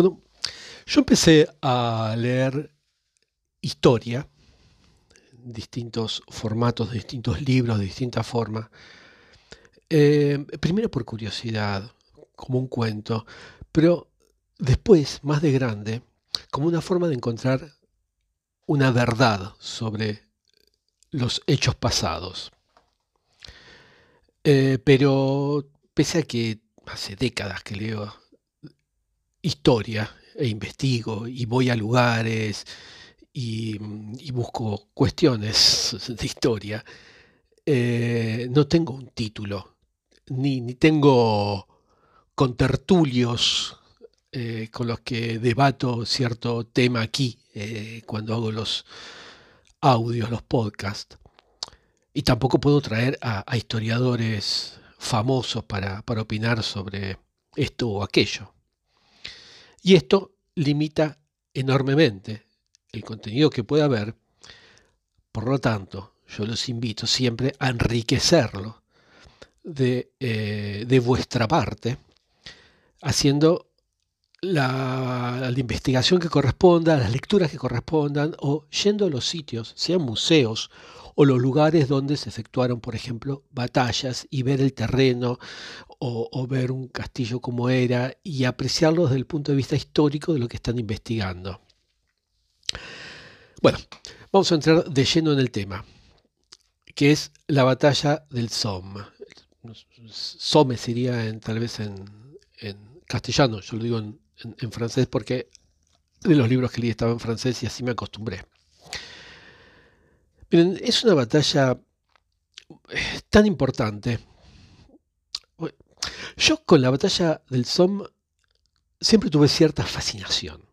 Bueno, yo empecé a leer historia, distintos formatos, distintos libros, de distintas formas. Eh, primero por curiosidad, como un cuento, pero después, más de grande, como una forma de encontrar una verdad sobre los hechos pasados. Eh, pero pese a que hace décadas que leo historia e investigo y voy a lugares y, busco cuestiones de historia, eh, no tengo un título, ni, ni tengo contertulios eh, con los que debato cierto tema aquí eh, cuando hago los audios, los podcasts. Y tampoco puedo traer a, historiadores famosos para, para opinar sobre esto o aquello. Y esto limita enormemente el contenido que pueda haber. Por lo tanto, yo los invito siempre a enriquecerlo de, eh, de vuestra parte, haciendo la, investigación que corresponda, las lecturas que correspondan, o yendo a los sitios, sean museos o los lugares donde se efectuaron, por ejemplo, batallas y ver el terreno o, ver un castillo como era y apreciarlo desde el punto de vista histórico de lo que están investigando. Bueno, vamos a entrar de lleno en el tema, que es la batalla del Somme. Somme sería en, tal vez en, castellano, yo lo digo en, en, francés porque de los libros que leí estaba en francés y así me acostumbré. Miren, es una batalla eh, tan importante. Yo con la batalla del Somme siempre tuve cierta fascinación.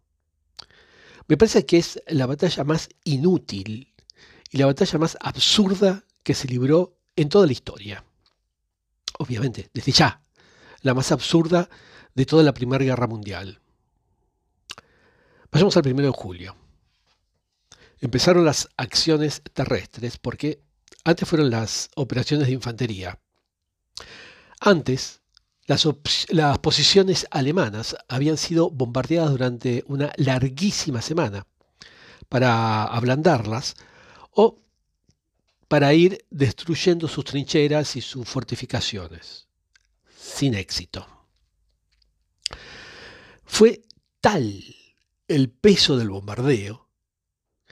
Me parece que es la batalla más inútil y la batalla más absurda que se libró en toda la historia. Obviamente, desde ya, la más absurda de toda la Primera Guerra Mundial. Vayamos al primero de julio. Empezaron las acciones terrestres porque antes fueron las operaciones de infantería. Antes, las, posiciones alemanas habían sido bombardeadas durante una larguísima semana para ablandarlas o para ir destruyendo sus trincheras y sus fortificaciones, sin éxito. Fue tal el peso del bombardeo,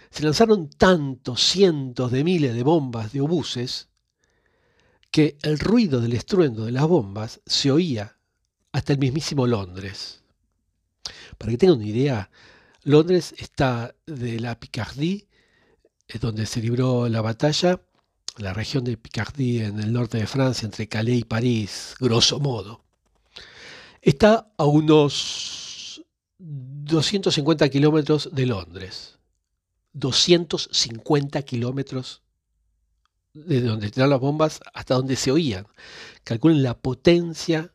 se lanzaron tantos cientos de miles de bombas de obuses que el ruido del estruendo de las bombas se oía hasta el mismísimo Londres. Para que tengan una idea, Londres está de la Picardie, donde se libró la batalla, la región de Picardie en el norte de Francia, entre Calais y París, grosso modo. Está a unos 250 kilómetros de Londres. 250 kilómetros de donde tiraron las bombas hasta donde se oían. Calculen la potencia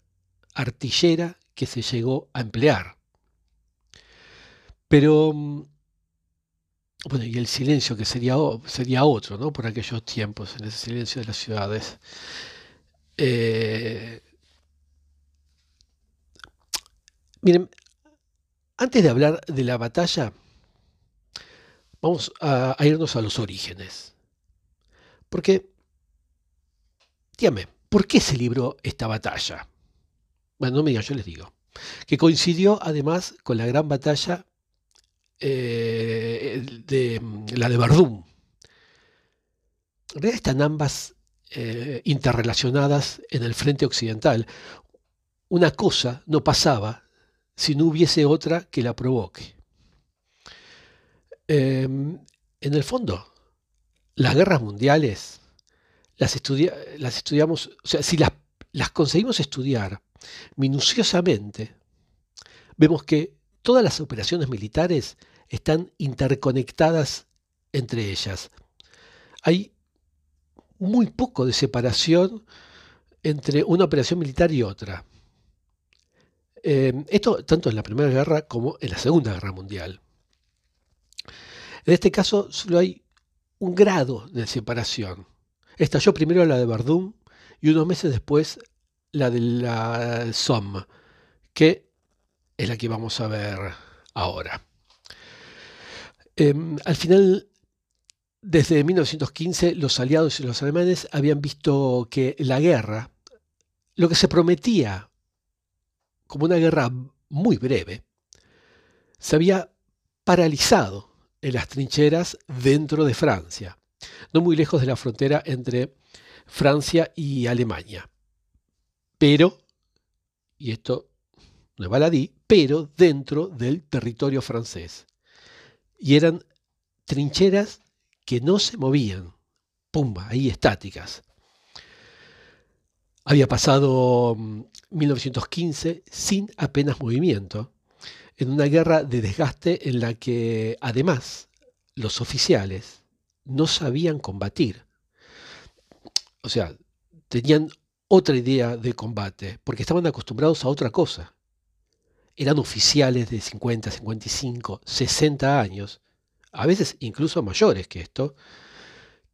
artillera que se llegó a emplear. Pero, mm, bueno, y el silencio que sería, sería otro, ¿no? Por aquellos tiempos, en ese silencio de las ciudades. Eh, miren, antes de hablar de la batalla, vamos a, irnos a los orígenes. Porque, dígame, ¿por qué se libró esta batalla? Bueno, no me digan, yo les digo. Que coincidió además con la gran batalla eh, de la de Verdún. En realidad están ambas eh, interrelacionadas en el frente occidental. Una cosa no pasaba si no hubiese otra que la provoque. Em, en el fondo, las guerras mundiales las, estudiamos, o sea, si las, las conseguimos estudiar minuciosamente, vemos que todas las operaciones militares están interconectadas entre ellas. Hay muy poco de separación entre una operación militar y otra. Em, esto tanto en la Primera Guerra como en la Segunda Guerra Mundial. En este caso solo hay un grado de separación. Estalló primero la de Verdún y unos meses después la de la Somme, que es la que vamos a ver ahora. Em, al final, desde 1915, los aliados y los alemanes habían visto que la guerra, lo que se prometía como una guerra muy breve, se había paralizado en las trincheras dentro de Francia, no muy lejos de la frontera entre Francia y Alemania. Pero, y esto no es baladí, pero dentro del territorio francés. Y eran trincheras que no se movían, pumba, ahí estáticas. Había pasado 1915 mm, sin apenas movimiento, en una guerra de desgaste en la que además los oficiales no sabían combatir. O sea, tenían otra idea de combate, porque estaban acostumbrados a otra cosa. Eran oficiales de 50, 55, 60 años, a veces incluso mayores que esto,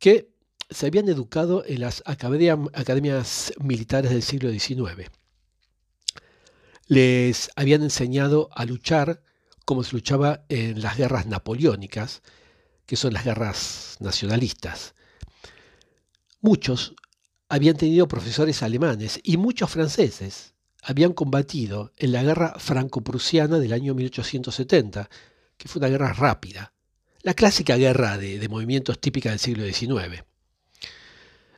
que se habían educado en las academias militares del siglo XIX. Les habían enseñado a luchar como se luchaba en las guerras napoleónicas, que son las guerras nacionalistas. Muchos habían tenido profesores alemanes y muchos franceses habían combatido en la guerra franco-prusiana del año 1870, que fue una guerra rápida, la clásica guerra de, de movimientos típica del siglo XIX.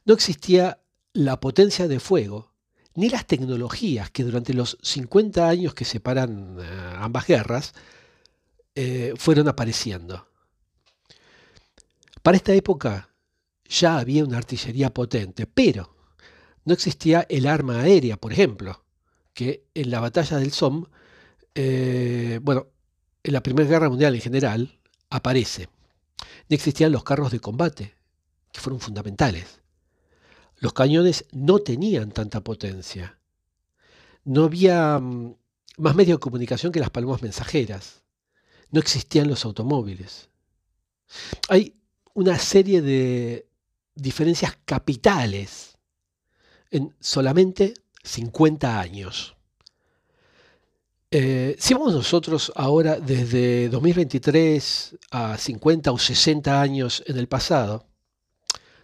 No existía la potencia de fuego ni las tecnologías que durante los 50 años que separan eh, ambas guerras eh, fueron apareciendo. Para esta época ya había una artillería potente, pero no existía el arma aérea, por ejemplo, que en la batalla del Somme, eh, bueno, en la Primera Guerra Mundial en general, aparece. No existían los carros de combate, que fueron fundamentales. Los cañones no tenían tanta potencia. No había mm, más medio de comunicación que las palomas mensajeras. No existían los automóviles. Hay una serie de diferencias capitales en solamente 50 años. Eh, si vamos nosotros ahora desde 2023 a 50 o 60 años en el pasado,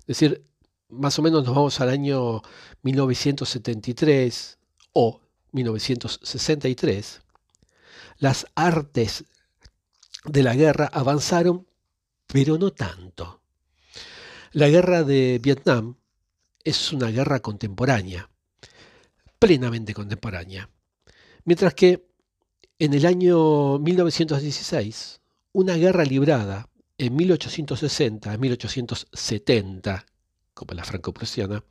es decir, más o menos nos vamos al año 1973 o 1963, las artes de la guerra avanzaron, pero no tanto. La guerra de Vietnam es una guerra contemporánea, plenamente contemporánea, mientras que en el año 1916, una guerra librada en 1860 1870 como la franco-prusiana,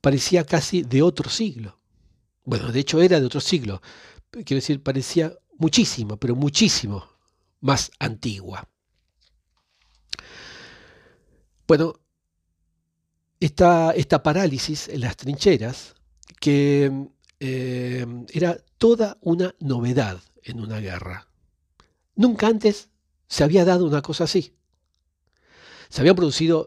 parecía casi de otro siglo. Bueno, de hecho era de otro siglo. Quiero decir, parecía muchísimo, pero muchísimo más antigua. Bueno, esta, esta parálisis en las trincheras, que eh, era toda una novedad en una guerra. Nunca antes se había dado una cosa así. Se habían producido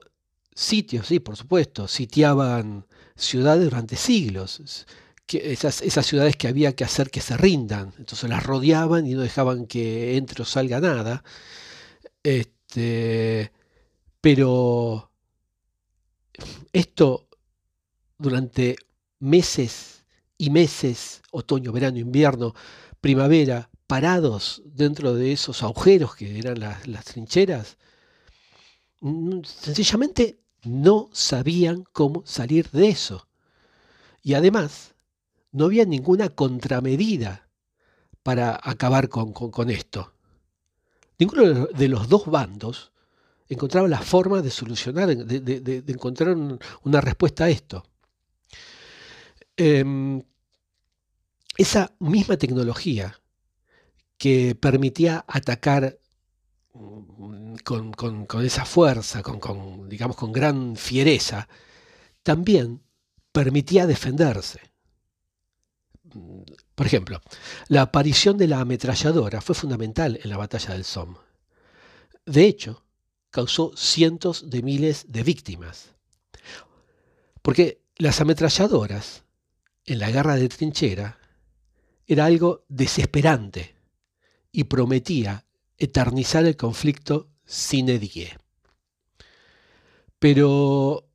sitios, sí, por supuesto, sitiaban ciudades durante siglos, esas, esas, ciudades que había que hacer que se rindan, entonces las rodeaban y no dejaban que entre o salga nada. Este, pero esto durante meses y meses, otoño, verano, invierno, primavera, parados dentro de esos agujeros que eran las, las trincheras, sencillamente no sabían cómo salir de eso. Y además, no había ninguna contramedida para acabar con, esto. Ninguno de los dos bandos encontraba la forma de solucionar, de, encontrar una respuesta a esto. Em, esa misma tecnología que permitía atacar con, esa fuerza, con, digamos, con gran fiereza, también permitía defenderse. Por ejemplo, la aparición de la ametralladora fue fundamental en la batalla del Somme. De hecho, causó cientos de miles de víctimas. Porque las ametralladoras, en la guerra de trinchera, era algo desesperante y prometía eternizar el conflicto sine die. Pero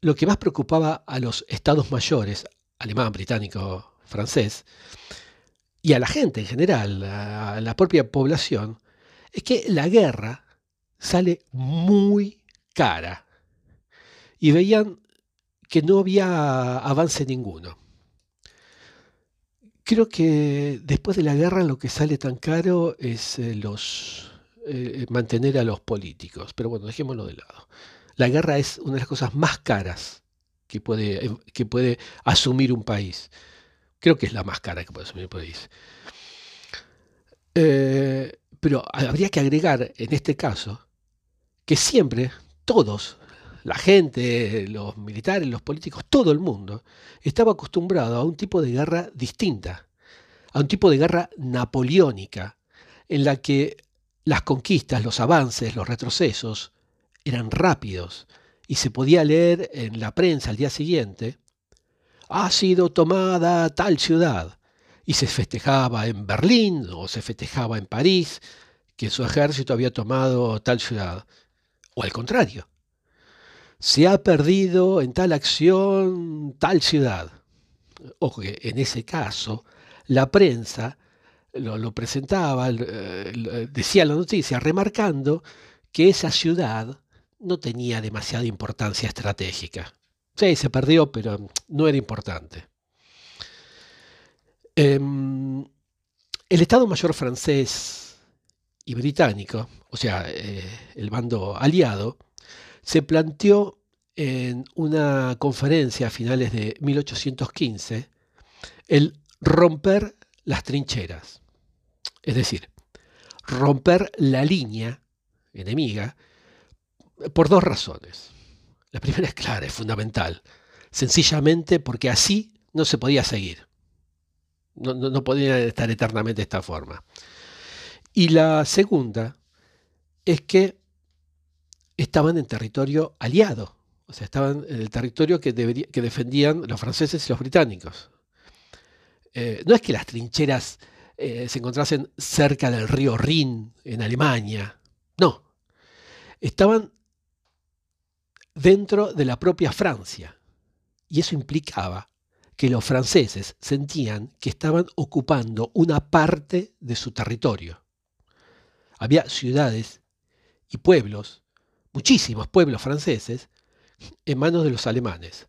lo que más preocupaba a los estados mayores, alemán, británico, francés, y a la gente en general, a la propia población, es que la guerra sale muy cara. Y veían que no había avance ninguno. Creo que después de la guerra lo que sale tan caro es eh, los, eh, mantener a los políticos. Pero bueno, dejémoslo de lado. La guerra es una de las cosas más caras que puede, eh, que puede asumir un país. Creo que es la más cara que puede asumir un país. pero habría que agregar en este caso que siempre todos, la gente, los militares, los políticos, todo el mundo, estaba acostumbrado a un tipo de guerra distinta, a un tipo de guerra napoleónica, en la que las conquistas, los avances, los retrocesos eran rápidos y se podía leer en la prensa al día siguiente, ha sido tomada tal ciudad, y se festejaba en Berlín o se festejaba en París que su ejército había tomado tal ciudad, o al contrario, se ha perdido en tal acción tal ciudad. Ojo que en ese caso la prensa lo, presentaba, decía la noticia, remarcando que esa ciudad no tenía demasiada importancia estratégica. Sí, se perdió, pero no era importante. Em, el Estado Mayor francés y británico, o sea, eh, el bando aliado, se planteó en una conferencia a finales de 1815 el romper las trincheras. Es decir, romper la línea enemiga por dos razones. La primera es clara, es fundamental. Sencillamente porque así no se podía seguir. No, podía estar eternamente de esta forma. Y la segunda es que estaban en territorio aliado. O sea, estaban en el territorio que, defendían los franceses y los británicos. Eh, no es que las trincheras eh, se encontrasen cerca del río Rin, en Alemania. No. Estaban dentro de la propia Francia. Y eso implicaba que los franceses sentían que estaban ocupando una parte de su territorio. Había ciudades y pueblos, muchísimos pueblos franceses, en manos de los alemanes.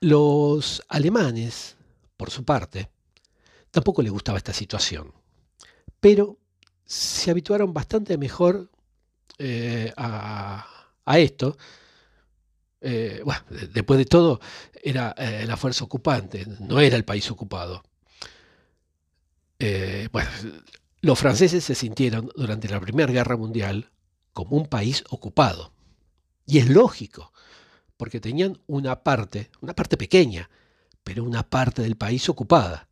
Los alemanes por su parte, tampoco le gustaba esta situación. Pero se habituaron bastante mejor eh, a, esto. Eh, después de todo, era eh, la fuerza ocupante, no era el país ocupado. los franceses se sintieron durante la Primera Guerra Mundial como un país ocupado. Y es lógico, porque tenían una parte, una parte pequeña, pero una parte del país ocupada.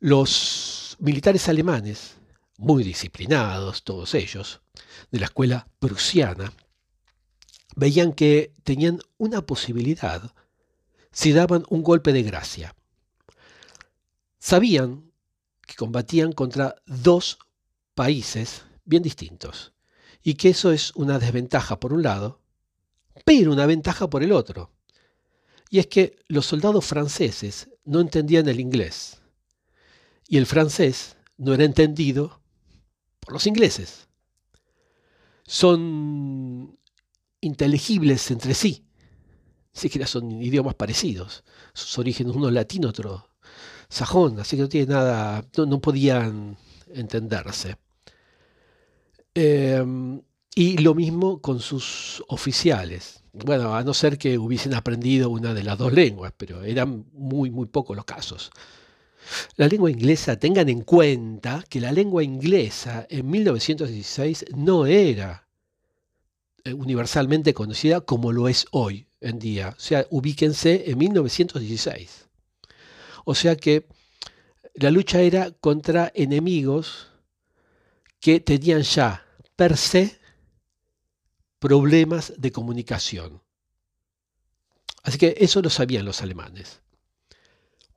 Los militares alemanes, muy disciplinados todos ellos, de la escuela prusiana, veían que tenían una posibilidad si daban un golpe de gracia. Sabían que combatían contra dos países bien distintos y que eso es una desventaja por un lado, pero una ventaja por el otro. Y es que los soldados franceses no entendían el inglés. Y el francés no era entendido por los ingleses. Son inteligibles entre sí. Siquiera son idiomas parecidos. Sus orígenes, uno latino, otro sajón, así que no tiene nada, no, podían entenderse. Em, y lo mismo con sus oficiales bueno, a no ser que hubiesen aprendido una de las dos lenguas, pero eran muy, muy pocos los casos. La lengua inglesa, tengan en cuenta que la lengua inglesa en 1916 no era eh, universalmente conocida como lo es hoy en día. O sea, ubíquense en 1916. O sea que la lucha era contra enemigos que tenían ya per se problemas de comunicación. Así que eso lo sabían los alemanes.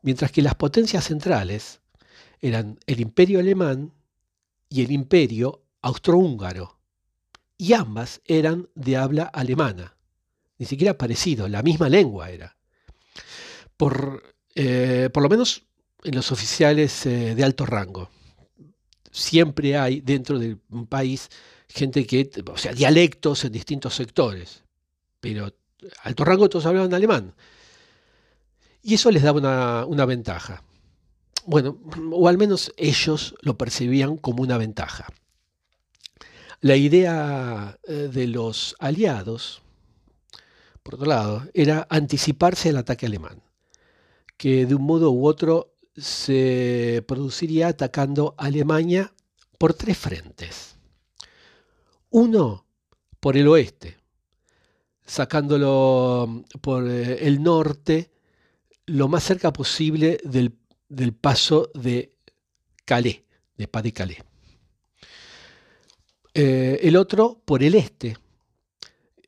mientras que las potencias centrales eran el imperio alemán y el imperio austrohúngaro, y ambas eran de habla alemana, ni siquiera parecido, la misma lengua era. Por, eh, por lo menos en los oficiales eh, de alto rango. Siempre hay dentro de un país gente que, o sea, dialectos en distintos sectores, pero alto rango todos hablaban alemán. Y eso les daba una, ventaja. Bueno, o al menos ellos lo percibían como una ventaja. La idea eh, de los aliados, por otro lado, era anticiparse al ataque alemán, que de un modo u otro se produciría atacando Alemania por tres frentes. Uno por el oeste, sacándolo por eh, el norte lo más cerca posible del, paso de Calais, de Pas de Calais. Eh, el otro por el este,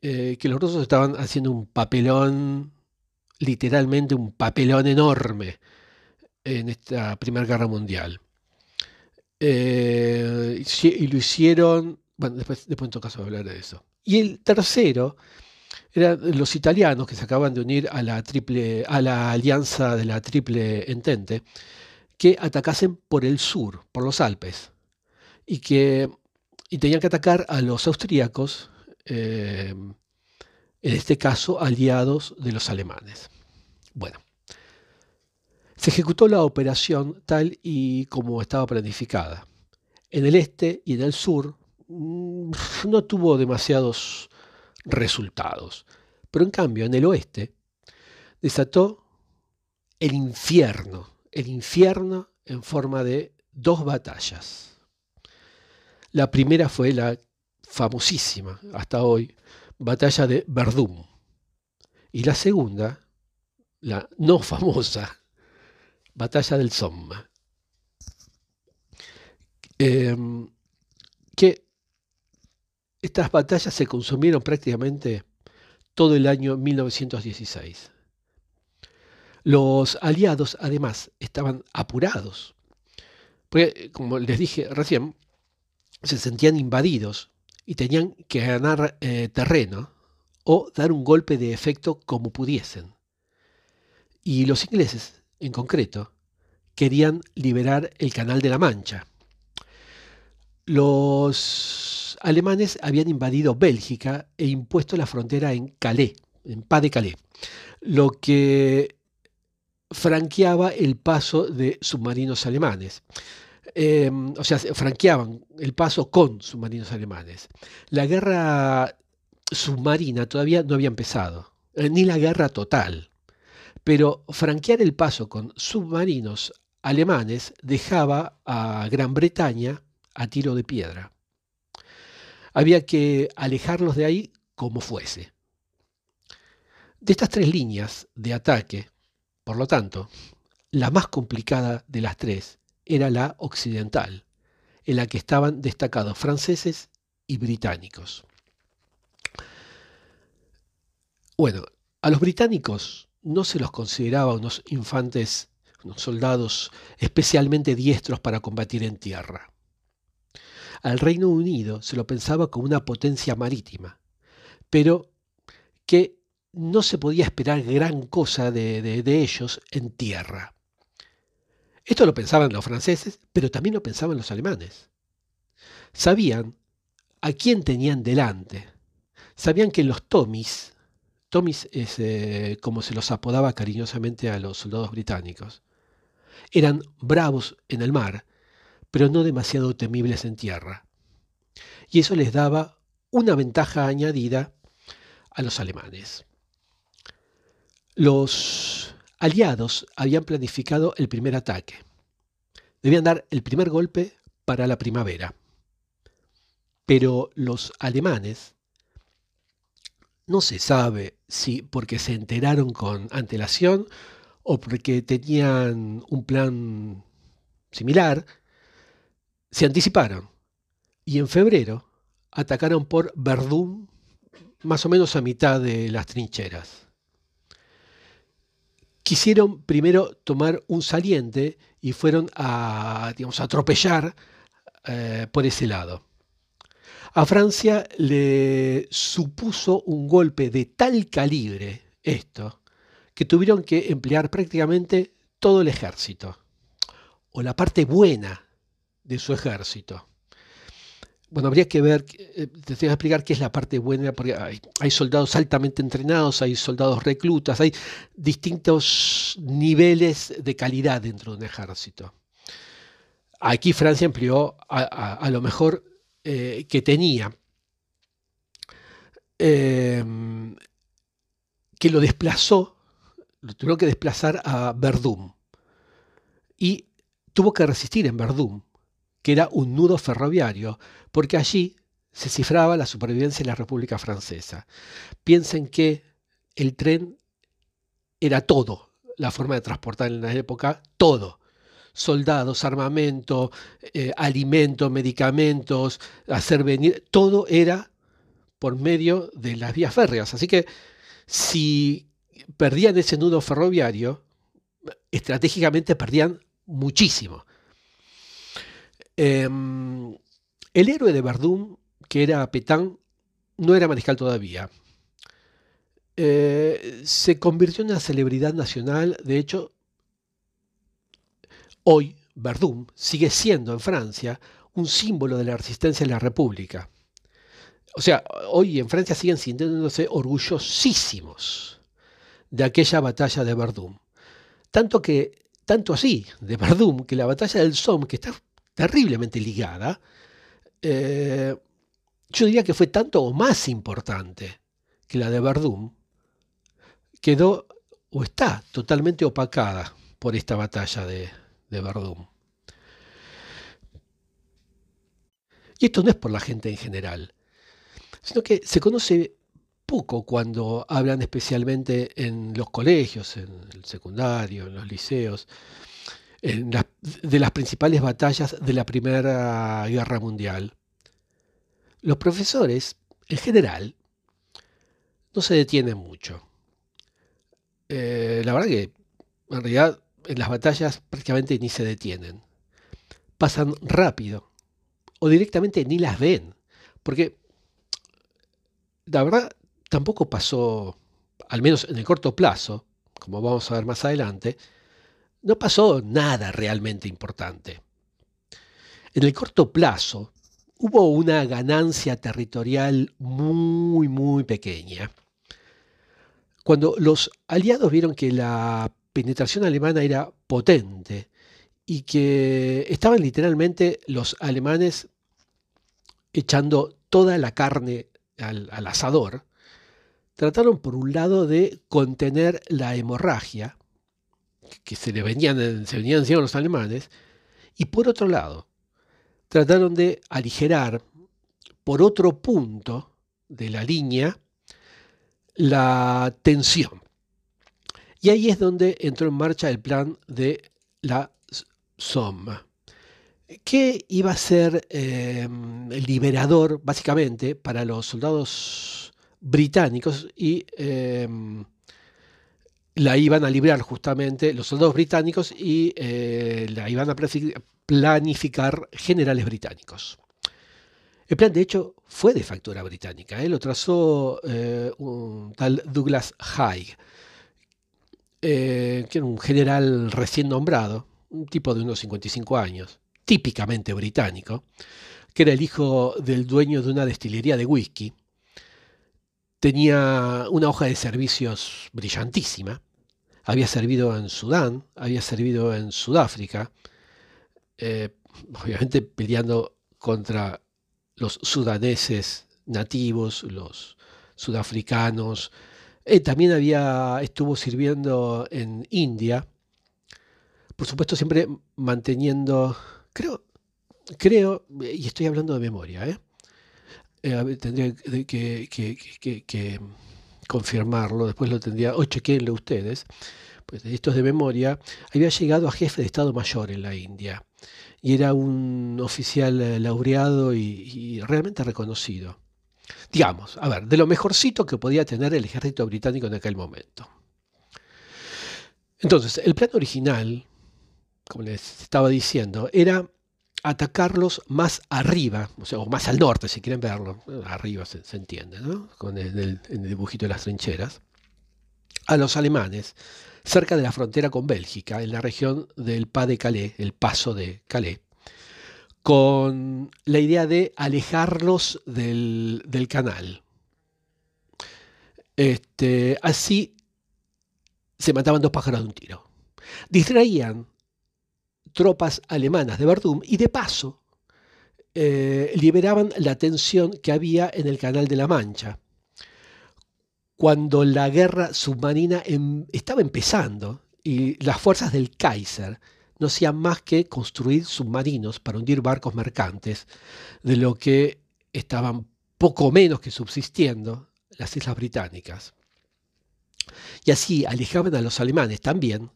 eh, que los rusos estaban haciendo un papelón, literalmente un papelón enorme en esta Primera Guerra Mundial. Eh, y lo hicieron, bueno, después, después en todo caso hablar de eso. Y el tercero eran los italianos que se acaban de unir a la, triple, a la alianza de la Triple Entente, que atacasen por el sur, por los Alpes, y que y tenían que atacar a los austríacos, eh, en este caso aliados de los alemanes. Bueno, se ejecutó la operación tal y como estaba planificada. En el este y en el sur mm, no tuvo demasiados resultados. Pero en cambio, en el oeste, desató el infierno, el infierno en forma de dos batallas. La primera fue la famosísima, hasta hoy, batalla de Verdún. Y la segunda, la no famosa, batalla del Somme. Em, que estas batallas se consumieron prácticamente todo el año 1916. Los aliados, además, estaban apurados, porque, como les dije recién, se sentían invadidos y tenían que ganar eh, terreno o dar un golpe de efecto como pudiesen. Y los ingleses, en concreto, querían liberar el Canal de la Mancha. Los alemanes habían invadido Bélgica e impuesto la frontera en Calais, en Pas de Calais, lo que franqueaba el paso de submarinos alemanes. Em, o sea, franqueaban el paso con submarinos alemanes. La guerra submarina todavía no había empezado, eh, ni la guerra total. Pero franquear el paso con submarinos alemanes dejaba a Gran Bretaña a tiro de piedra. Había que alejarlos de ahí como fuese. De estas tres líneas de ataque, por lo tanto, la más complicada de las tres era la occidental, en la que estaban destacados franceses y británicos. Bueno, a los británicos no se los consideraba unos infantes, unos soldados especialmente diestros para combatir en tierra. Al Reino Unido se lo pensaba como una potencia marítima, pero que no se podía esperar gran cosa de, ellos en tierra. Esto lo pensaban los franceses, pero también lo pensaban los alemanes. Sabían a quién tenían delante. Sabían que los Tomis, Tomis es eh, como se los apodaba cariñosamente a los soldados británicos, eran bravos en el mar pero no demasiado temibles en tierra. Y eso les daba una ventaja añadida a los alemanes. Los aliados habían planificado el primer ataque. Debían dar el primer golpe para la primavera. Pero los alemanes, no se sabe si porque se enteraron con antelación o porque tenían un plan similar, se anticiparon y en febrero atacaron por Verdún, más o menos a mitad de las trincheras. quisieron primero tomar un saliente y fueron a, digamos, atropellar eh, por ese lado. A Francia le supuso un golpe de tal calibre esto, que tuvieron que emplear prácticamente todo el ejército, o la parte buena de su ejército. Bueno, habría que ver, eh, te voy a explicar qué es la parte buena, porque hay, soldados altamente entrenados, hay soldados reclutas, hay distintos niveles de calidad dentro de un ejército. Aquí Francia empleó a, lo mejor eh, que tenía, em, que lo desplazó, lo tuvo que desplazar a Verdún y tuvo que resistir en Verdún que era un nudo ferroviario, porque allí se cifraba la supervivencia de la República Francesa. Piensen que el tren era todo, la forma de transportar en la época, todo. Soldados, armamento, eh, alimentos, medicamentos, hacer venir, todo era por medio de las vías férreas. Así que si perdían ese nudo ferroviario, estratégicamente perdían muchísimo. Em, el héroe de Verdún, que era Petán, no era mariscal todavía. Eh, se convirtió en una celebridad nacional. De hecho, hoy Verdún sigue siendo en Francia un símbolo de la resistencia de la República. O sea, hoy en Francia siguen sintiéndose orgullosísimos de aquella batalla de Verdún. Tanto que, tanto así, de Verdún, que la batalla del Somme, que está terriblemente ligada, eh, yo diría que fue tanto o más importante que la de Verdún, quedó o está totalmente opacada por esta batalla de, de Verdún. Y esto no es por la gente en general, sino que se conoce poco cuando hablan especialmente en los colegios, en el secundario, en los liceos, de las principales batallas de la Primera Guerra Mundial. Los profesores, en general, no se detienen mucho. Eh, la verdad que, en realidad, las batallas prácticamente ni se detienen. Pasan rápido o directamente ni las ven. Porque, la verdad, tampoco pasó, al menos en el corto plazo, como vamos a ver más adelante, no pasó nada realmente importante. En el corto plazo hubo una ganancia territorial muy, muy pequeña. Cuando los aliados vieron que la penetración alemana era potente y que estaban literalmente los alemanes echando toda la carne al, asador, trataron por un lado de contener la hemorragia, que se le venían, se venían encima los alemanes, y por otro lado, trataron de aligerar por otro punto de la línea la tensión. Y ahí es donde entró en marcha el plan de la Somme, que iba a ser em, liberador, básicamente, para los soldados británicos y em, la iban a librar justamente los soldados británicos y eh, la iban a planificar generales británicos. El plan, de hecho, fue de factura británica. ¿eh? Lo trazó eh, un tal Douglas Haig, que era un general recién nombrado, un tipo de unos 55 años, típicamente británico, que era el hijo del dueño de una destilería de whisky Tenía una hoja de servicios brillantísima. Había servido en Sudán, había servido en Sudáfrica, eh, obviamente peleando contra los sudaneses nativos, los sudafricanos. Eh, también había, estuvo sirviendo en India. Por supuesto, siempre manteniendo, creo, creo, y estoy hablando de memoria, ¿eh? eh, tendría que, confirmarlo, después lo tendría, o chequenlo ustedes, pues esto es de memoria, había llegado a jefe de Estado Mayor en la India y era un oficial eh, laureado y, realmente reconocido. Digamos, a ver, de lo mejorcito que podía tener el ejército británico en aquel momento. Entonces, el plan original, como les estaba diciendo, era atacarlos más arriba, o sea, o más al norte, si quieren verlo. Arriba se, entiende, ¿no? Con el, el dibujito de las trincheras. A los alemanes, cerca de la frontera con Bélgica, en la región del Pas de Calais, el paso de Calais, con la idea de alejarlos del, del canal. Este, así se mataban dos pájaros de un tiro. Distraían tropas alemanas de Verdún y de paso eh, liberaban la tensión que había en el Canal de la Mancha. Cuando la guerra submarina em, estaba empezando y las fuerzas del Kaiser no hacían más que construir submarinos para hundir barcos mercantes, de lo que estaban poco menos que subsistiendo las islas británicas. Y así alejaban a los alemanes también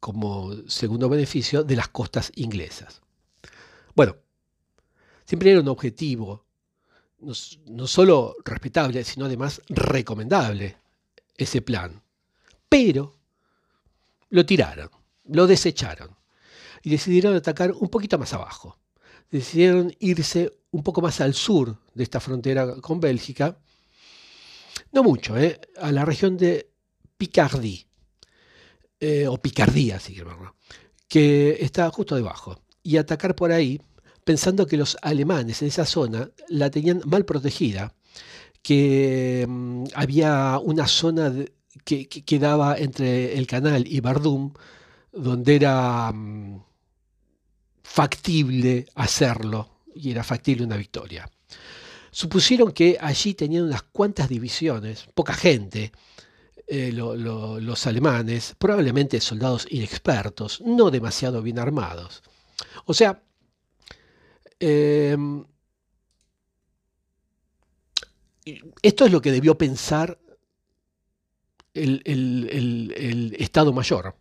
como segundo beneficio de las costas inglesas. Bueno, siempre era un objetivo no, no solo respetable, sino además recomendable ese plan. Pero lo tiraron, lo desecharon y decidieron atacar un poquito más abajo. Decidieron irse un poco más al sur de esta frontera con Bélgica, no mucho, ¿eh? a la región de Picardie, eh, o Picardía, si que está justo debajo, y atacar por ahí, pensando que los alemanes en esa zona la tenían mal protegida, que mm, había una zona que, quedaba entre el canal y Bardum, donde era mm, factible hacerlo, y era factible una victoria. Supusieron que allí tenían unas cuantas divisiones, poca gente, eh, los alemanes, probablemente soldados inexpertos, no demasiado bien armados. O sea, em, esto es lo que debió pensar el, el, Estado Mayor.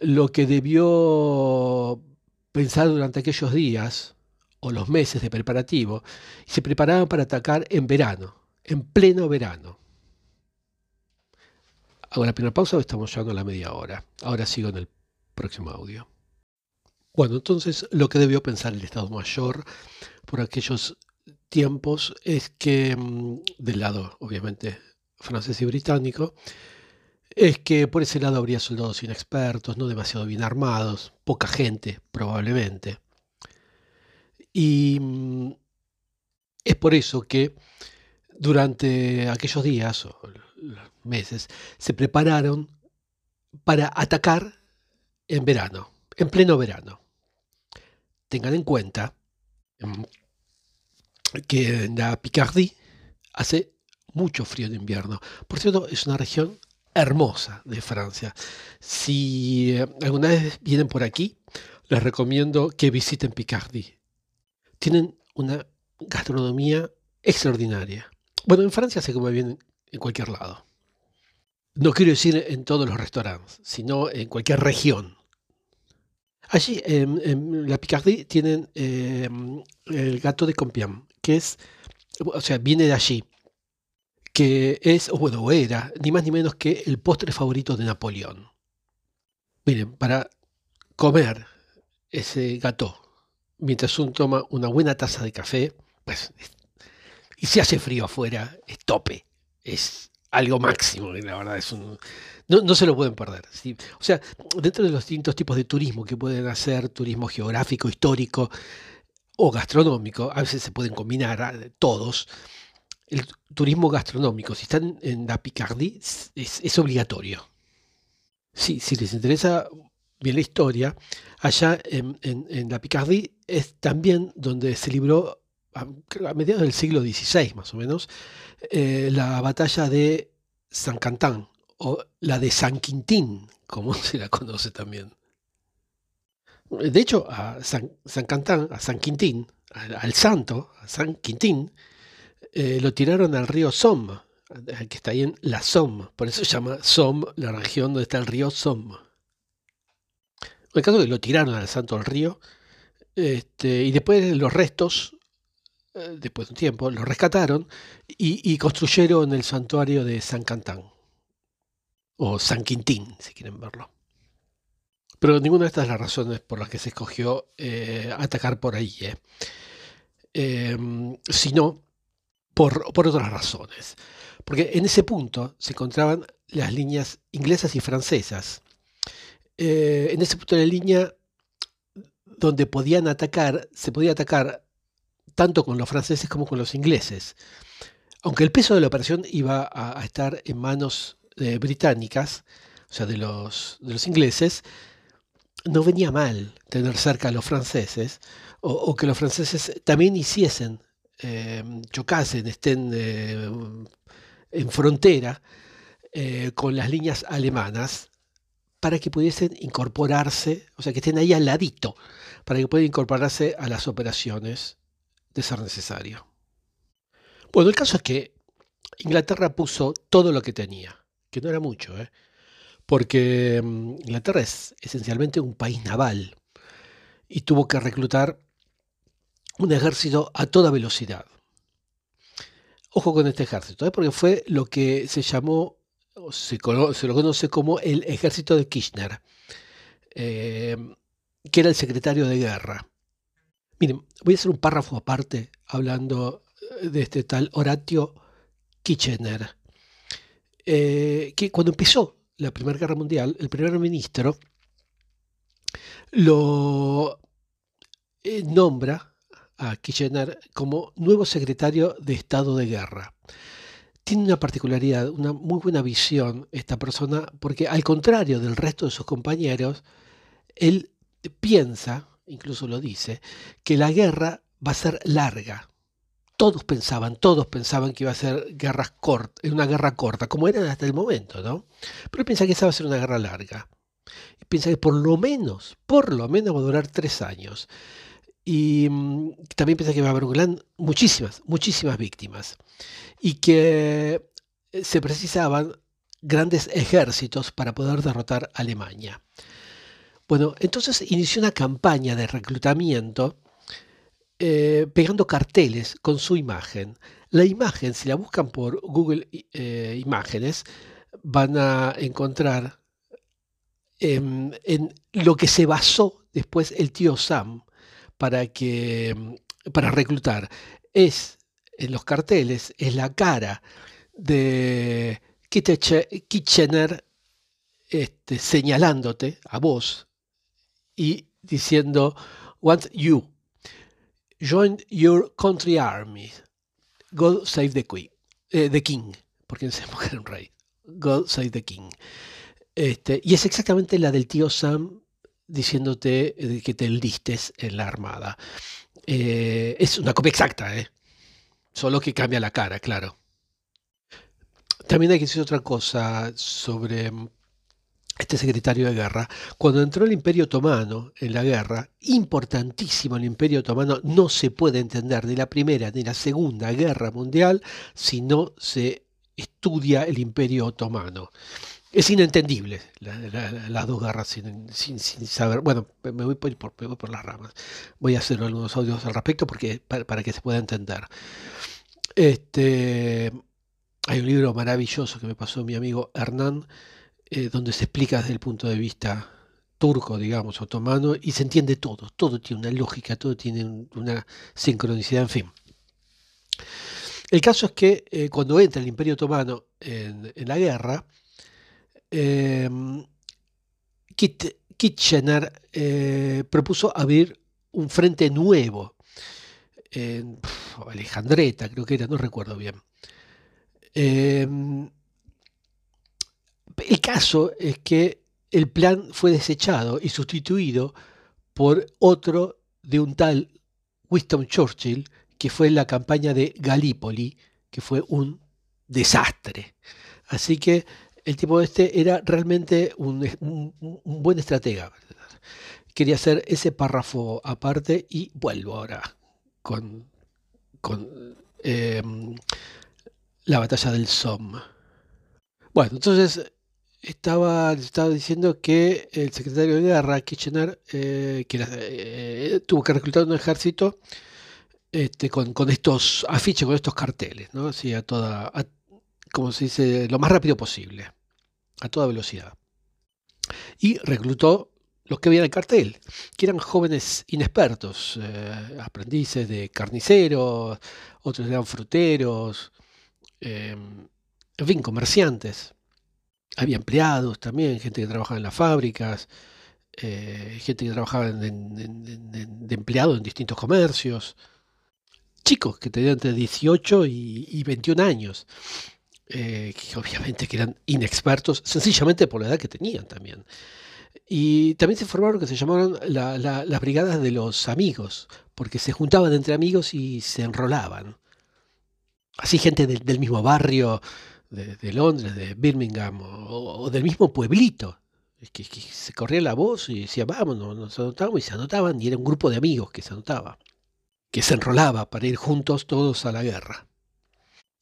Lo que debió pensar durante aquellos días o los meses de preparativo, y se preparaban para atacar en verano, en pleno verano. Hago la primera pausa, estamos llegando a la media hora. Ahora sigo en el próximo audio. Bueno, entonces lo que debió pensar el Estado Mayor por aquellos tiempos es que, mm, del lado obviamente francés y británico, es que por ese lado habría soldados inexpertos, no demasiado bien armados, poca gente probablemente. Y mm, es por eso que durante aquellos días, meses, se prepararon para atacar en verano, en pleno verano. Tengan en cuenta em, que en la Picardie hace mucho frío en invierno. Por cierto, es una región hermosa de Francia. Si eh, alguna vez vienen por aquí, les recomiendo que visiten Picardie. Tienen una gastronomía extraordinaria. Bueno, en Francia se come bien en cualquier lado. No quiero decir en todos los restaurantes, sino en cualquier región. Allí, en, la Picardie, tienen em, el gato de Compiègne, que es, o sea, viene de allí, que es, o bueno, era, ni más ni menos que el postre favorito de Napoleón. Miren, para comer ese gato, mientras uno toma una buena taza de café, pues, y si hace frío afuera, es tope, es algo máximo, la verdad es un... No, se lo pueden perder. O sea, dentro de los distintos tipos de turismo que pueden hacer, turismo geográfico, histórico o gastronómico, a veces se pueden combinar ah, todos. El turismo gastronómico, si están en la Picardie, es, obligatorio. Sí, si les interesa bien la historia, allá en, la Picardie es también donde se libró a, mediados del siglo XVI más o menos, eh, la batalla de San Cantán o la de San Quintín, como se la conoce también. De hecho, a San, Cantán, a San Quintín, al, santo, a San Quintín, eh, lo tiraron al río Somme, que está ahí en la Somme, por eso se llama Somme la región donde está el río Somme. En el caso que lo tiraron al santo al río, este, y después los restos eh, después de un tiempo, lo rescataron y, construyeron el santuario de San Cantán. o San Quintín, si quieren verlo. Pero ninguna de estas es las razones por las que se escogió eh, atacar por ahí, ¿eh? Em, sino por, otras razones. Porque en ese punto se encontraban las líneas inglesas y francesas. Eh, en ese punto de la línea donde podían atacar, se podía atacar tanto con los franceses como con los ingleses. Aunque el peso de la operación iba a, estar en manos eh, británicas, o sea, de los, de los ingleses, no venía mal tener cerca a los franceses, o, que los franceses también hiciesen, eh, chocasen, estén eh, en frontera con las líneas alemanas, para que pudiesen incorporarse, o sea, que estén ahí al ladito, para que puedan incorporarse a las operaciones de ser necesario. Bueno, el caso es que Inglaterra puso todo lo que tenía, que no era mucho, ¿eh? porque mm, Inglaterra es esencialmente un país naval y tuvo que reclutar un ejército a toda velocidad. Ojo con este ejército, ¿eh? porque fue lo que se llamó, se, se lo conoce como el ejército de Kirchner, eh, que era el secretario de guerra. Miren, voy a hacer un párrafo aparte hablando de este tal Horatio Kitchener, eh, que cuando empezó la Primera Guerra Mundial, el primer ministro lo eh, nombra a Kitchener como nuevo secretario de Estado de Guerra. Tiene una particularidad, una muy buena visión esta persona, porque al contrario del resto de sus compañeros, él piensa, incluso lo dice, que la guerra va a ser larga, todos pensaban, todos pensaban que iba a ser guerras cortas, una guerra corta, como era hasta el momento, ¿no? Pero piensa que esa va a ser una guerra larga. Y piensa que por lo menos, por lo menos va a durar tres años. Y mm, también piensa que va a haber muchísimas, muchísimas víctimas. Y que eh, se precisaban grandes ejércitos para poder derrotar a Alemania. Bueno, entonces inició una campaña de reclutamiento eh, pegando carteles con su imagen. La imagen, si la buscan por Google eh, Imágenes, van a encontrar en, lo que se basó después el tío Sam para, que, para reclutar. Es en los carteles, es la cara de Kitchener este, señalándote a vos y diciendo, Want you. Join your country army. God save the queen. Eh, the king. Porque mujer un rey. God save the king. Este, y es exactamente la del tío Sam diciéndote eh, que te enlistes en la armada. Eh, es una copia exacta, ¿eh? solo que cambia la cara, claro. También hay que decir otra cosa sobre este secretario de guerra, cuando entró el Imperio Otomano en la guerra, importantísimo el Imperio Otomano, no se puede entender ni la Primera ni la Segunda Guerra Mundial si no se estudia el Imperio Otomano. Es inentendible las dos guerras sin, saber. Bueno, me voy, por, por, las ramas. Voy a hacer algunos audios al respecto porque, para, para que se pueda entender. Este, hay un libro maravilloso que me pasó mi amigo Hernán, eh, donde se explica desde el punto de vista turco, digamos, otomano, y se entiende todo, todo tiene una lógica, todo tiene una sincronicidad, en fin. El caso es que eh, cuando entra el Imperio Otomano en, la guerra, eh, Kitchener eh, propuso abrir un frente nuevo en Alejandreta, creo que era, no recuerdo bien. El caso es que el plan fue desechado y sustituido por otro de un tal Winston Churchill, que fue la campaña de Gallipoli, que fue un desastre. Así que el tipo este era realmente un, buen estratega. Quería hacer ese párrafo aparte y vuelvo ahora con, em, la batalla del Somme. Bueno, entonces estaba, estaba diciendo que el secretario de guerra, Kitchener, eh, eh, tuvo que reclutar un ejército este, con, estos afiches, con estos carteles, ¿no? Así a toda, como se dice, lo más rápido posible. a toda velocidad. Y reclutó los que había en el cartel, que eran jóvenes inexpertos, eh, aprendices de carniceros, otros eran fruteros, em, en fin, comerciantes. Había empleados también, gente que trabajaba en las fábricas, eh, gente que trabajaba de empleado en distintos comercios, chicos que tenían entre 18 y, 21 años, eh, que obviamente que eran inexpertos, sencillamente por la edad que tenían también. Y también se formaron que se llamaron las brigadas de los amigos, porque se juntaban entre amigos y se enrolaban. Así gente del, mismo barrio de, Londres, de Birmingham o, del mismo pueblito. Que, que, se corría la voz y decía, vamos, nos anotamos y se anotaban y era un grupo de amigos que se anotaba, que se enrolaba para ir juntos todos a la guerra.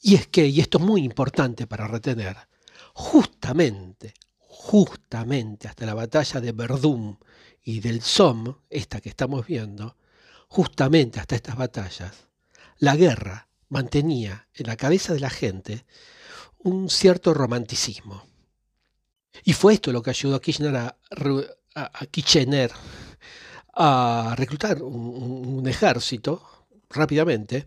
Y es que, y esto es muy importante para retener, justamente justamente hasta la batalla de Verdún y del Somme, esta que estamos viendo, justamente hasta estas batallas, la guerra mantenía en la cabeza de la gente un cierto romanticismo. Y fue esto lo que ayudó a Kirchner a, a, reclutar un ejército rápidamente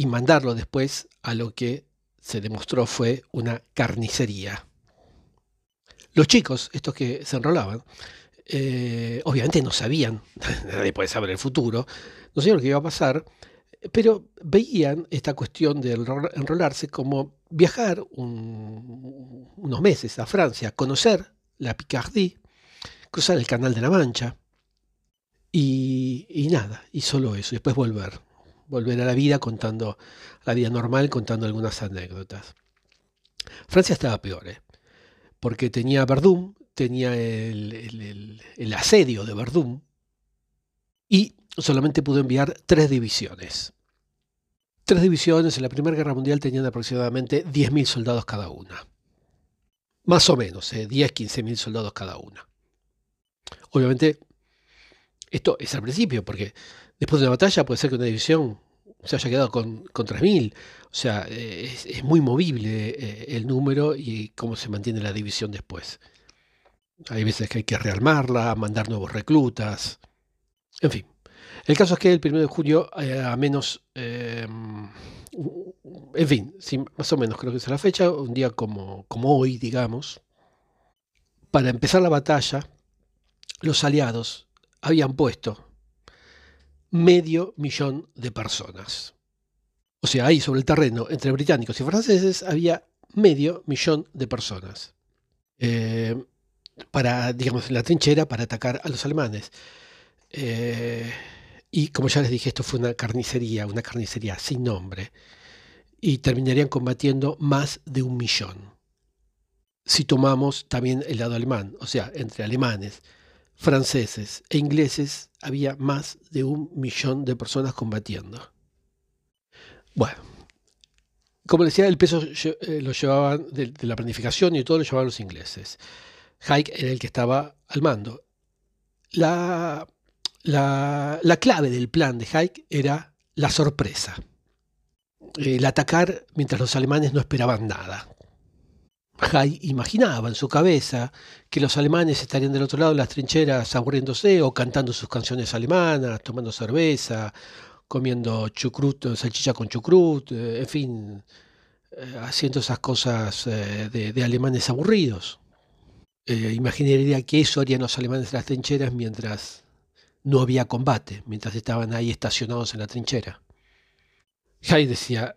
y mandarlo después a lo que se demostró fue una carnicería. Los chicos, estos que se enrolaban, eh, obviamente no sabían, nadie puede saber el futuro, no sabían lo que iba a pasar, pero veían esta cuestión de enrolarse como viajar unos meses a Francia, conocer la Picardie, cruzar el Canal de la Mancha y, y nada, y solo eso, después volver, volver a la vida contando, la vida normal, contando algunas anécdotas. Francia estaba peor, ¿eh? porque tenía Verdún, tenía el, asedio de Verdún, y solamente pudo enviar tres divisiones. Tres divisiones en la Primera Guerra Mundial tenían aproximadamente 10.000 soldados cada una. Más o menos, eh, 10, 15.000 soldados cada una. Obviamente, esto es al principio, porque después de una batalla puede ser que una división se haya quedado con, con 3.000. O sea, es, muy movible eh, el número y cómo se mantiene la división después. Hay veces que hay que rearmarla, mandar nuevos reclutas. En fin. El caso es que el 1 de julio, eh, a menos, em, en fin, más o menos creo que es la fecha, un día como hoy, digamos, para empezar la batalla, los aliados habían puesto medio millón de personas. O sea, ahí sobre el terreno, entre británicos y franceses, había medio millón de personas. Eh, para, digamos, en la trinchera para atacar a los alemanes. Eh, y como ya les dije, esto fue una carnicería, una carnicería sin nombre. Y terminarían combatiendo más de un millón. Si tomamos también el lado alemán, o sea, entre alemanes, franceses e ingleses había más de un millón de personas combatiendo. Bueno, como decía, el peso eh, lo llevaban de, la planificación y todo lo llevaban los ingleses. Haig era el que estaba al mando. La, la, clave del plan de Haig era la sorpresa. El atacar mientras los alemanes no esperaban nada. Hay imaginaba en su cabeza que los alemanes estarían del otro lado de las trincheras aburriéndose o cantando sus canciones alemanas, tomando cerveza, comiendo chucrut, salchicha con chucrut, eh, en fin, eh, haciendo esas cosas eh, de, alemanes aburridos. imaginaría que eso harían los alemanes en las trincheras mientras no había combate, mientras estaban ahí estacionados en la trinchera. Hay decía,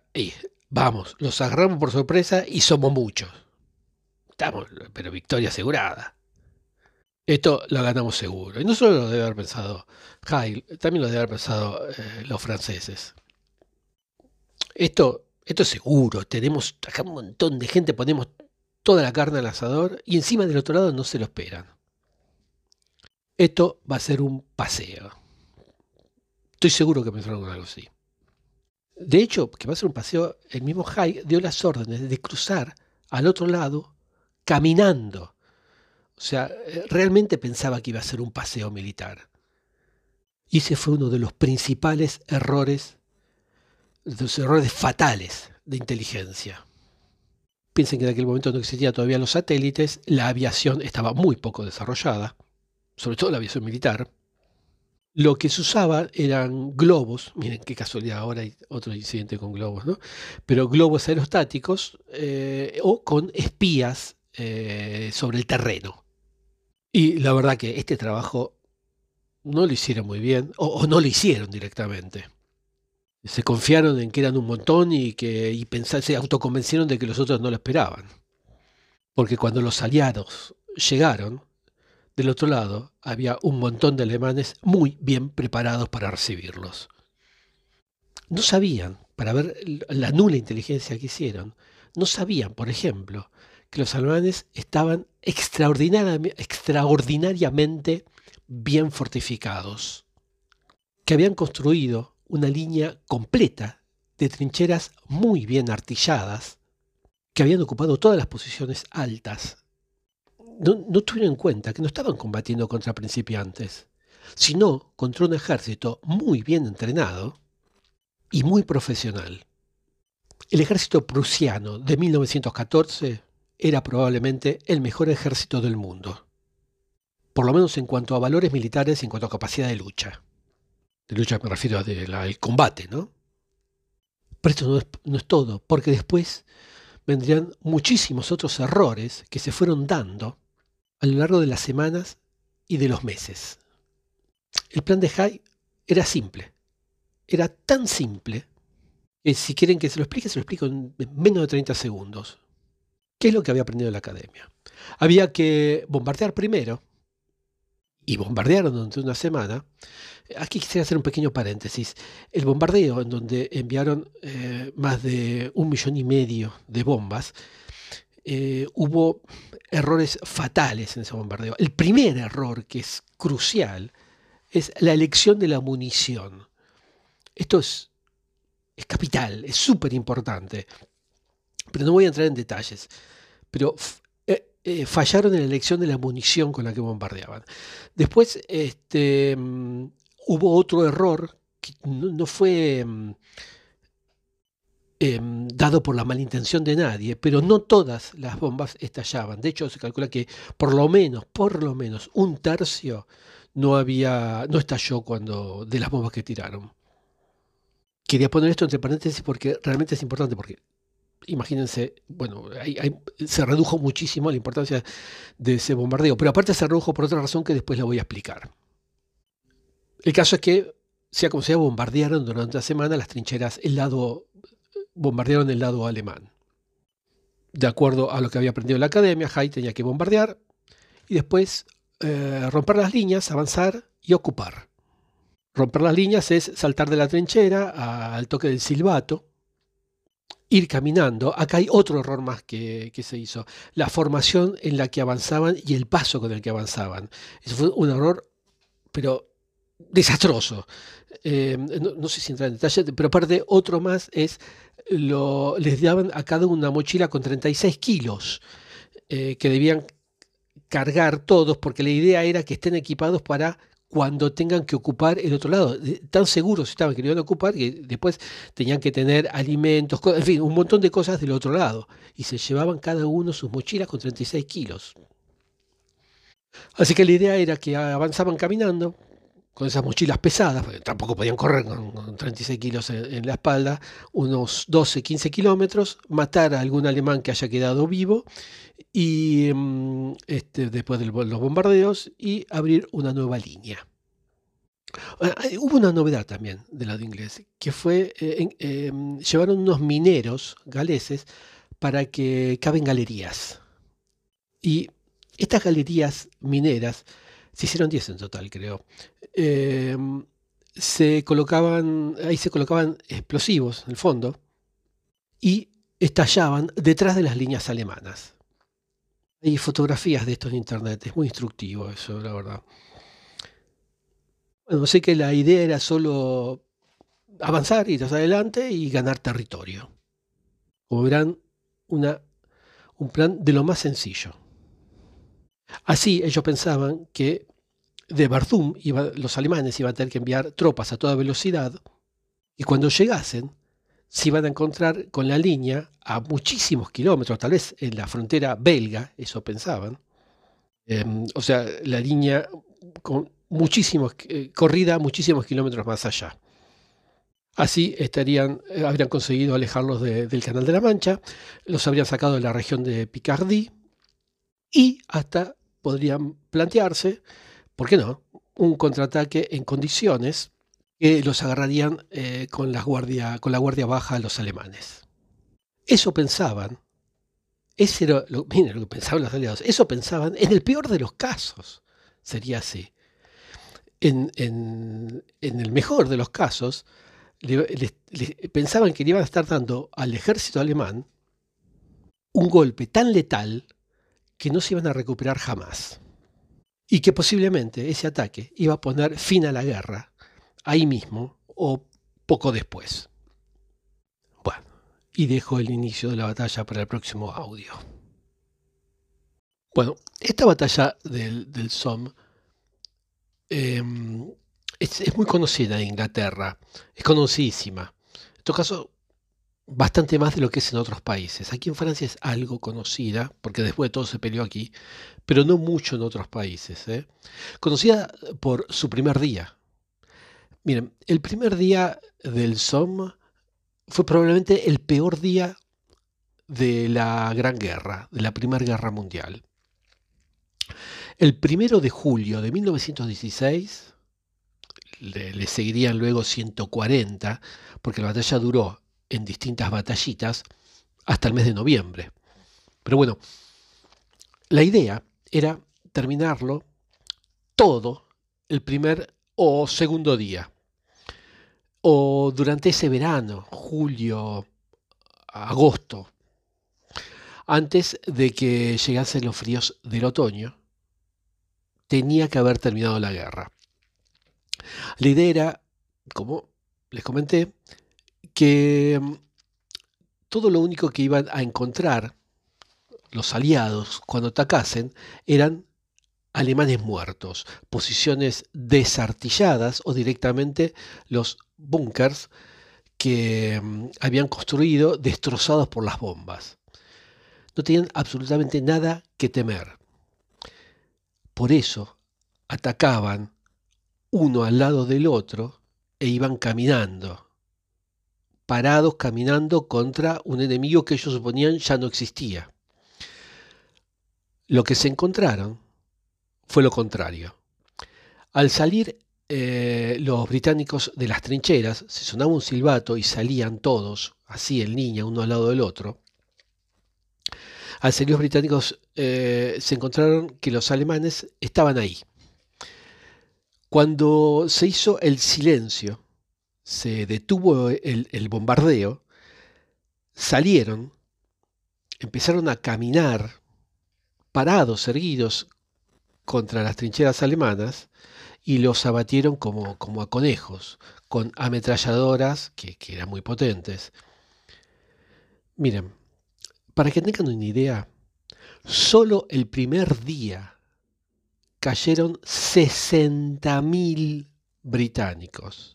vamos, los agarramos por sorpresa y somos muchos. Estamos, pero victoria asegurada. Esto lo ganamos seguro. Y no solo lo debe haber pensado Heil, también lo debe haber pensado eh, los franceses. Esto, esto es seguro. Tenemos acá un montón de gente, ponemos toda la carne al asador y encima del otro lado no se lo esperan. Esto va a ser un paseo. Estoy seguro que pensaron algo así. De hecho, que va a ser un paseo, el mismo Hay dio las órdenes de cruzar al otro lado caminando. O sea, eh, realmente pensaba que iba a ser un paseo militar. Y ese fue uno de los principales errores, de los errores fatales de inteligencia. Piensen que en aquel momento no existían todavía los satélites, la aviación estaba muy poco desarrollada, sobre todo la aviación militar. Lo que se usaba eran globos, miren qué casualidad, ahora hay otro incidente con globos, ¿no? Pero globos aerostáticos eh, o con espías eh, sobre el terreno. Y la verdad que este trabajo no lo hicieron muy bien, o, no lo hicieron directamente. Se confiaron en que eran un montón y que y se autoconvencieron de que los otros no lo esperaban. Porque cuando los aliados llegaron, del otro lado había un montón de alemanes muy bien preparados para recibirlos. No sabían, para ver la nula inteligencia que hicieron, no sabían, por ejemplo, que los alemanes estaban extraordinariamente bien fortificados, que habían construido una línea completa de trincheras muy bien artilladas, que habían ocupado todas las posiciones altas no, tuvieron en cuenta que no estaban combatiendo contra principiantes, sino contra un ejército muy bien entrenado y muy profesional. El ejército prusiano de 1914 era probablemente el mejor ejército del mundo, por lo menos en cuanto a valores militares y en cuanto a capacidad de lucha. De lucha me refiero al combate, ¿no? Pero esto no es, no es todo, porque después vendrían muchísimos otros errores que se fueron dando a lo largo de las semanas y de los meses. El plan de Hay era simple. Era tan simple que si quieren que se lo explique, se lo explico en menos de 30 segundos. ¿Qué es lo que había aprendido en la academia? Había que bombardear primero, y bombardearon durante una semana. Aquí quisiera hacer un pequeño paréntesis. El bombardeo, en donde enviaron eh, más de un millón y medio de bombas, eh, hubo errores fatales en ese bombardeo. El primer error, que es crucial, es la elección de la munición. Esto es, es capital, es súper importante. Pero no voy a entrar en detalles. Pero eh, eh, fallaron en la elección de la munición con la que bombardeaban. Después este, mm, hubo otro error que no, fue... Mm, Em, dado por la malintención de nadie, pero no todas las bombas estallaban. De hecho, se calcula que por lo menos, por lo menos, un tercio no había, no estalló cuando de las bombas que tiraron. Quería poner esto entre paréntesis porque realmente es importante, porque imagínense, bueno, se redujo muchísimo la importancia de ese bombardeo, pero aparte se redujo por otra razón que después la voy a explicar. El caso es que, sea como sea, bombardearon durante la semana las trincheras, el lado bombardearon el lado alemán. De acuerdo a lo que había aprendido en la academia, Hay tenía que bombardear y después eh, romper las líneas, avanzar y ocupar. Romper las líneas es saltar de la trinchera al toque del silbato, ir caminando. Acá hay otro error más que, que, se hizo. La formación en la que avanzaban y el paso con el que avanzaban. Eso fue un error, pero desastroso. Eh, no, sé si entrar en detalle, pero aparte otro más es, lo, les daban a cada una mochila con 36 kilos eh, que debían cargar todos porque la idea era que estén equipados para cuando tengan que ocupar el otro lado. Tan seguros estaban que lo iban a ocupar que después tenían que tener alimentos, en fin, un montón de cosas del otro lado. Y se llevaban cada uno sus mochilas con 36 kilos. Así que la idea era que avanzaban caminando, con esas mochilas pesadas, porque tampoco podían correr con, 36 kilos en, la espalda, unos 12, 15 kilómetros, matar a algún alemán que haya quedado vivo y mm, este, después de los bombardeos y abrir una nueva línea. Ah, hubo una novedad también del lado inglés, que fue, eh, em, llevaron unos mineros galeses para que caben galerías. Y estas galerías mineras se hicieron 10 en total, creo. Em, se colocaban, ahí se colocaban explosivos en el fondo y estallaban detrás de las líneas alemanas. Hay fotografías de esto en internet, es muy instructivo eso, la verdad. Bueno, sé que la idea era solo avanzar, ir hacia adelante y ganar territorio. Como verán, una, un plan de lo más sencillo. Así ellos pensaban que de Barzum los alemanes iban a tener que enviar tropas a toda velocidad y cuando llegasen se iban a encontrar con la línea a muchísimos kilómetros, tal vez en la frontera belga, eso pensaban. Em, o sea, la línea con muchísimos, eh, corrida muchísimos kilómetros más allá. Así estarían, eh, habrían conseguido alejarlos del Canal de la Mancha, los habrían sacado de la región de Picardie y hasta podrían plantearse, ¿por qué no?, un contraataque en condiciones que los agarrarían eh, con, la guardia, con la guardia baja a los alemanes. Eso pensaban, ese era lo, lo que pensaban los aliados, eso pensaban en el peor de los casos, sería así. En, en el mejor de los casos, pensaban que le iban a estar dando al ejército alemán un golpe tan letal que no se iban a recuperar jamás. Y que posiblemente ese ataque iba a poner fin a la guerra ahí mismo o poco después. Bueno, y dejo el inicio de la batalla para el próximo audio. Bueno, esta batalla del, del Somme em, es, muy conocida en Inglaterra, es conocidísima. En todo caso, bastante más de lo que es en otros países. Aquí en Francia es algo conocida, porque después de todo se peleó aquí, pero no mucho en otros países. ¿eh? Conocida por su primer día. Miren, el primer día del Somme fue probablemente el peor día de la Gran Guerra, de la Primera Guerra Mundial. El primero de julio de 1916, le, seguirían luego 140, porque la batalla duró en distintas batallitas hasta el mes de noviembre. Pero bueno, la idea era terminarlo todo el primer o segundo día, o durante ese verano, julio, agosto, antes de que llegasen los fríos del otoño, tenía que haber terminado la guerra. La idea era, como les comenté, que mm, todo lo único que iban a encontrar los aliados cuando atacasen eran alemanes muertos, posiciones desartilladas o directamente los búnkers que mm, habían construido destrozados por las bombas. No tenían absolutamente nada que temer. Por eso atacaban uno al lado del otro e iban caminando, parados caminando contra un enemigo que ellos suponían ya no existía. Lo que se encontraron fue lo contrario. Al salir eh, los británicos de las trincheras, se sonaba un silbato y salían todos, así el niño, uno al lado del otro. Al salir los británicos eh, se encontraron que los alemanes estaban ahí, cuando se hizo el silencio, se detuvo el, bombardeo, salieron, empezaron a caminar parados, erguidos contra las trincheras alemanas y los abatieron como, como a conejos, con ametralladoras que, que eran muy potentes. Miren, para que tengan una idea, solo el primer día cayeron 60.000 británicos.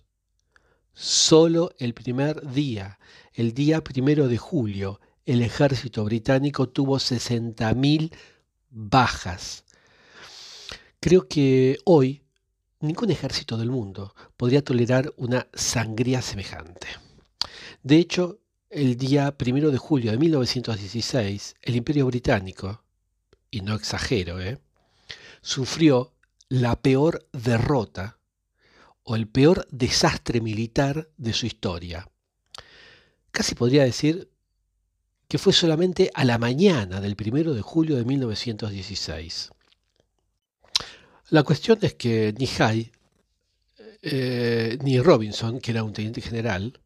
Solo el primer día, el día primero de julio, el ejército británico tuvo 60.000 bajas. Creo que hoy ningún ejército del mundo podría tolerar una sangría semejante. De hecho, el día primero de julio de 1916, el Imperio Británico, y no exagero, ¿eh? sufrió la peor derrota o el peor desastre militar de su historia. Casi podría decir que fue solamente a la mañana del primero de julio de 1916. La cuestión es que ni Hay eh, ni Robinson, que era un teniente general,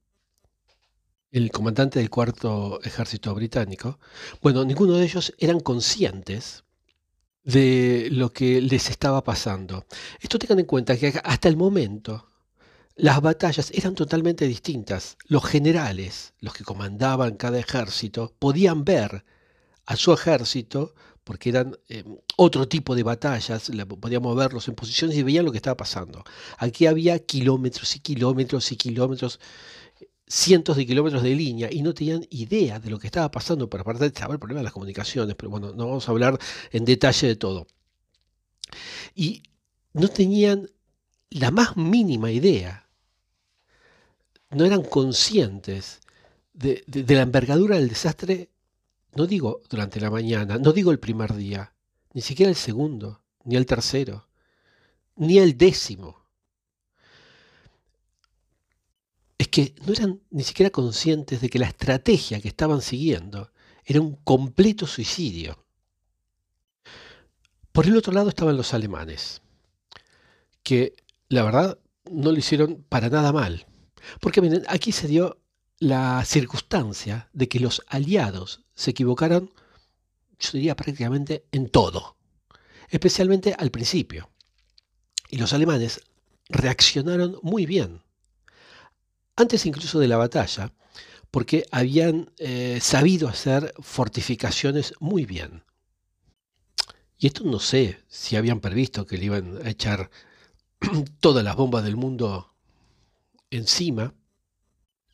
el comandante del cuarto ejército británico, bueno, ninguno de ellos eran conscientes de lo que les estaba pasando. Esto tengan en cuenta que hasta el momento las batallas eran totalmente distintas. Los generales, los que comandaban cada ejército, podían ver a su ejército, porque eran eh, otro tipo de batallas, podíamos verlos en posiciones y veían lo que estaba pasando. Aquí había kilómetros y kilómetros y kilómetros cientos de kilómetros de línea y no tenían idea de lo que estaba pasando, pero aparte estaba el problema de las comunicaciones, pero bueno, no vamos a hablar en detalle de todo. Y no tenían la más mínima idea, no eran conscientes de, la envergadura del desastre, no digo durante la mañana, no digo el primer día, ni siquiera el segundo, ni el tercero, ni el décimo. Es que no eran ni siquiera conscientes de que la estrategia que estaban siguiendo era un completo suicidio. Por el otro lado estaban los alemanes, que la verdad no lo hicieron para nada mal. Porque miren, aquí se dio la circunstancia de que los aliados se equivocaron, yo diría prácticamente en todo, especialmente al principio. Y los alemanes reaccionaron muy bien, antes incluso de la batalla, porque habían eh, sabido hacer fortificaciones muy bien. Y esto no sé si habían previsto que le iban a echar todas las bombas del mundo encima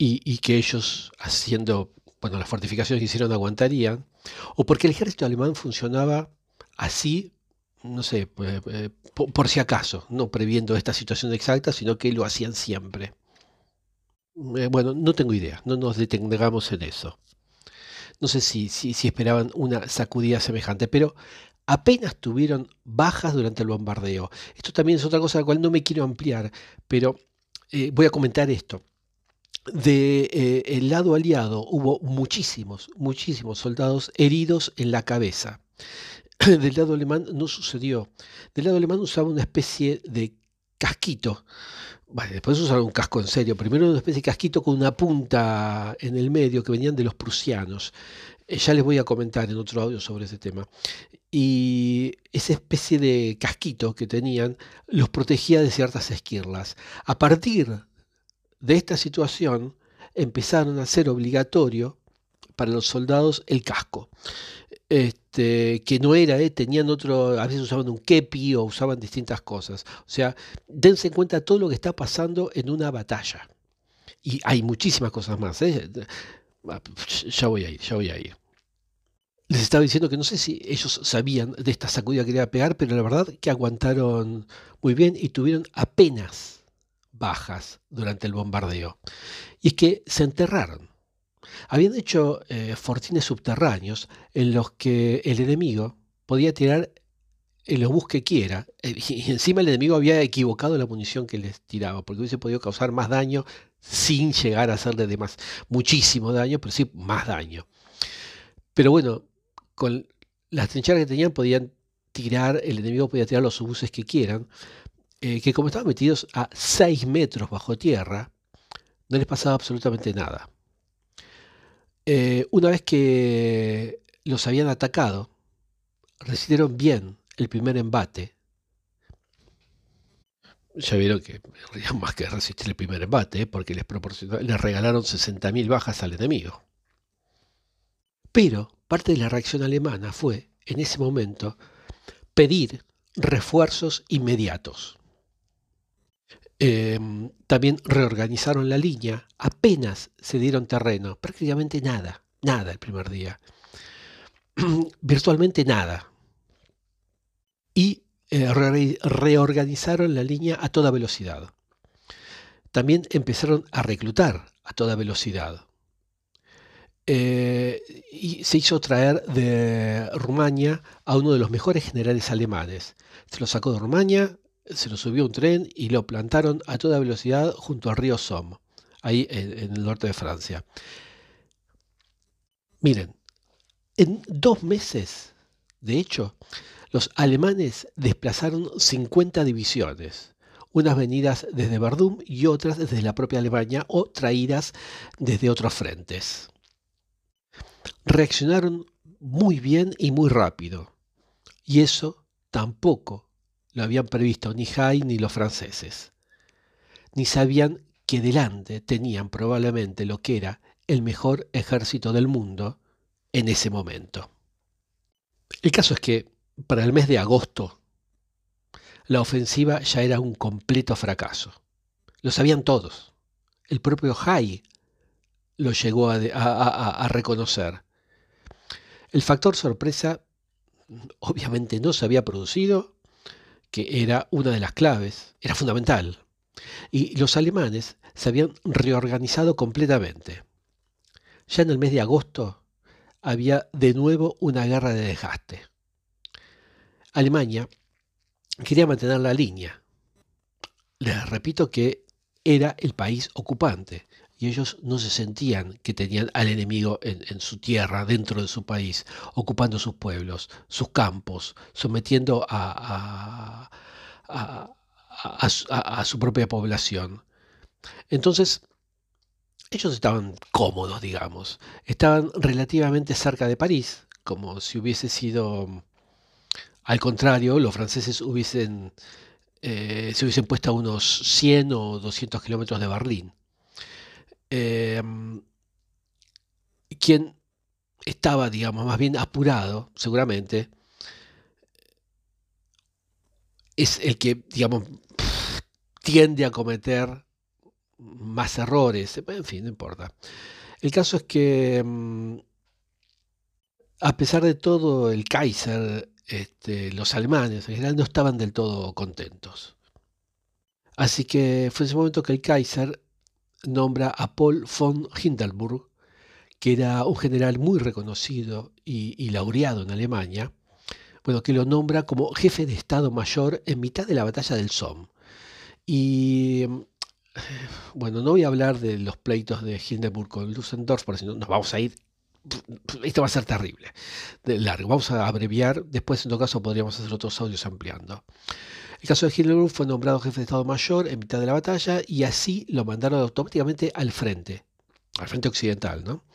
y, que ellos haciendo, bueno, las fortificaciones que hicieron aguantarían, o porque el ejército alemán funcionaba así, no sé, pues, eh, por, si acaso, no previendo esta situación exacta, sino que lo hacían siempre. Eh, bueno, no tengo idea, no nos detengamos en eso. No sé si, esperaban una sacudida semejante, pero apenas tuvieron bajas durante el bombardeo. Esto también es otra cosa a la cual no me quiero ampliar, pero eh, voy a comentar esto. De eh, el lado aliado hubo muchísimos, muchísimos soldados heridos en la cabeza. Del lado alemán no sucedió. Del lado alemán usaba una especie de casquito. Después usaron un casco en serio. Primero una especie de casquito con una punta en el medio que venían de los prusianos. Eh, ya les voy a comentar en otro audio sobre ese tema. Y esa especie de casquito que tenían los protegía de ciertas esquirlas. A partir de esta situación empezaron a ser obligatorio para los soldados el casco. Este, que no era, eh, tenían otro, a veces usaban un kepi o usaban distintas cosas. O sea, dense en cuenta todo lo que está pasando en una batalla. Y hay muchísimas cosas más. ¿eh? Ya voy a ir, ya voy a ir les estaba diciendo que no sé si ellos sabían de esta sacudida que iba pegar, pero la verdad que aguantaron muy bien y tuvieron apenas bajas durante el bombardeo. Y es que se enterraron. Habían hecho eh, fortines subterráneos en los que el enemigo podía tirar el obús que quiera. Eh, y encima el enemigo había equivocado la munición que les tiraba, porque hubiese podido causar más daño sin llegar a hacerle de más, muchísimo daño, pero sí más daño. Pero bueno, con las trincheras que tenían podían tirar, el enemigo podía tirar los obuses que quieran, eh, que como estaban metidos a 6 metros bajo tierra, no les pasaba absolutamente nada. Eh, una vez que los habían atacado, resistieron bien el primer embate. Ya vieron que más que resistir el primer embate, porque les, les regalaron 60.000 bajas al enemigo. Pero parte de la reacción alemana fue, en ese momento, pedir refuerzos inmediatos. Em, también reorganizaron la línea, apenas se dieron terreno, prácticamente nada, nada el primer día, virtualmente nada. Y eh, reorganizaron la línea a toda velocidad. También empezaron a reclutar a toda velocidad. Eh, y se hizo traer de Rumania a uno de los mejores generales alemanes. Se lo sacó de Rumania, se lo subió un tren y lo plantaron a toda velocidad junto al río Somme, ahí en, en el norte de Francia. Miren, en dos meses, de hecho, los alemanes desplazaron 50 divisiones, unas venidas desde Verdún y otras desde la propia Alemania o traídas desde otros frentes reaccionaron muy bien y muy rápido. Y eso tampoco lo habían previsto ni Hay ni los franceses. Ni sabían que delante tenían probablemente lo que era el mejor ejército del mundo en ese momento. El caso es que para el mes de agosto la ofensiva ya era un completo fracaso. Lo sabían todos. El propio Hay lo llegó a, reconocer. El factor sorpresa obviamente no se había producido, que era una de las claves, era fundamental. Y los alemanes se habían reorganizado completamente. Ya en el mes de agosto había de nuevo una guerra de desgaste. Alemania quería mantener la línea. Les repito que era el país ocupante y ellos no se sentían que tenían al enemigo en, su tierra, dentro de su país, ocupando sus pueblos, sus campos, sometiendo a, su propia población. Entonces, ellos estaban cómodos, digamos, estaban relativamente cerca de París, como si hubiese sido al contrario, los franceses hubiesen, eh, se hubiesen puesto a unos 100 o 200 kilómetros de Berlín. Em, quien estaba, digamos, más bien apurado, seguramente, es el que, digamos, tiende a cometer más errores. En fin, no importa. El caso es que, em, a pesar de todo, el Kaiser este, los alemanes en general no estaban del todo contentos. Así que fue ese momento que el Kaiser nombra a Paul von Hindenburg, que era un general muy reconocido y, laureado en Alemania, bueno, que lo nombra como jefe de Estado Mayor en mitad de la batalla del Somme. Y bueno, no voy a hablar de los pleitos de Hindenburg con Lusendorf, porque si no nos vamos a ir esto va a ser terrible, largo. Vamos a abreviar, después en todo caso podríamos hacer otros audios ampliando. El caso de Hindenburg fue nombrado jefe de Estado Mayor en mitad de la batalla y así lo mandaron automáticamente al frente, al frente occidental, ¿no?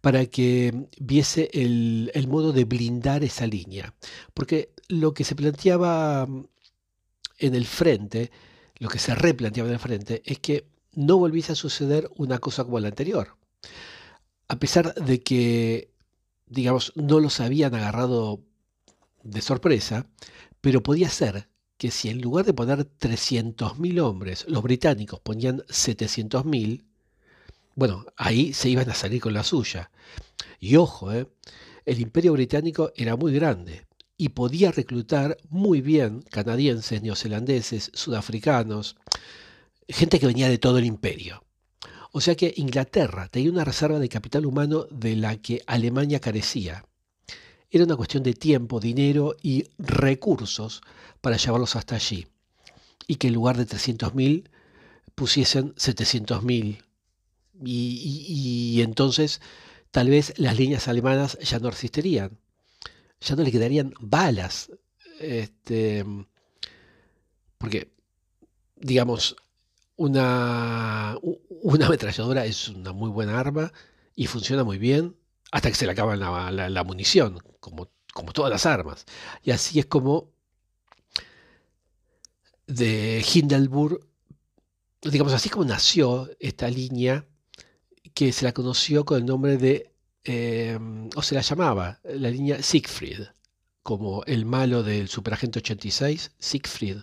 Para que viese el, el modo de blindar esa línea. Porque lo que se planteaba en el frente, lo que se replanteaba en el frente, es que no volviese a suceder una cosa como la anterior a pesar de que, digamos, no los habían agarrado de sorpresa, pero podía ser que si en lugar de poner 300.000 hombres, los británicos ponían 700.000, bueno, ahí se iban a salir con la suya. Y ojo, ¿eh? el imperio británico era muy grande y podía reclutar muy bien canadienses, neozelandeses, sudafricanos, gente que venía de todo el imperio. O sea que Inglaterra tenía una reserva de capital humano de la que Alemania carecía. Era una cuestión de tiempo, dinero y recursos para llevarlos hasta allí. Y que en lugar de 300.000 pusiesen 700.000. Y, y, entonces tal vez las líneas alemanas ya no resistirían. Ya no le quedarían balas. Este, porque, digamos, una, una ametralladora es una muy buena arma y funciona muy bien hasta que se le acaba la, munición, como, como todas las armas. Y así es como de Hindenburg, digamos así como nació esta línea que se la conoció con el nombre de, eh, o se la llamaba, la línea Siegfried, como el malo del Superagente 86, Siegfried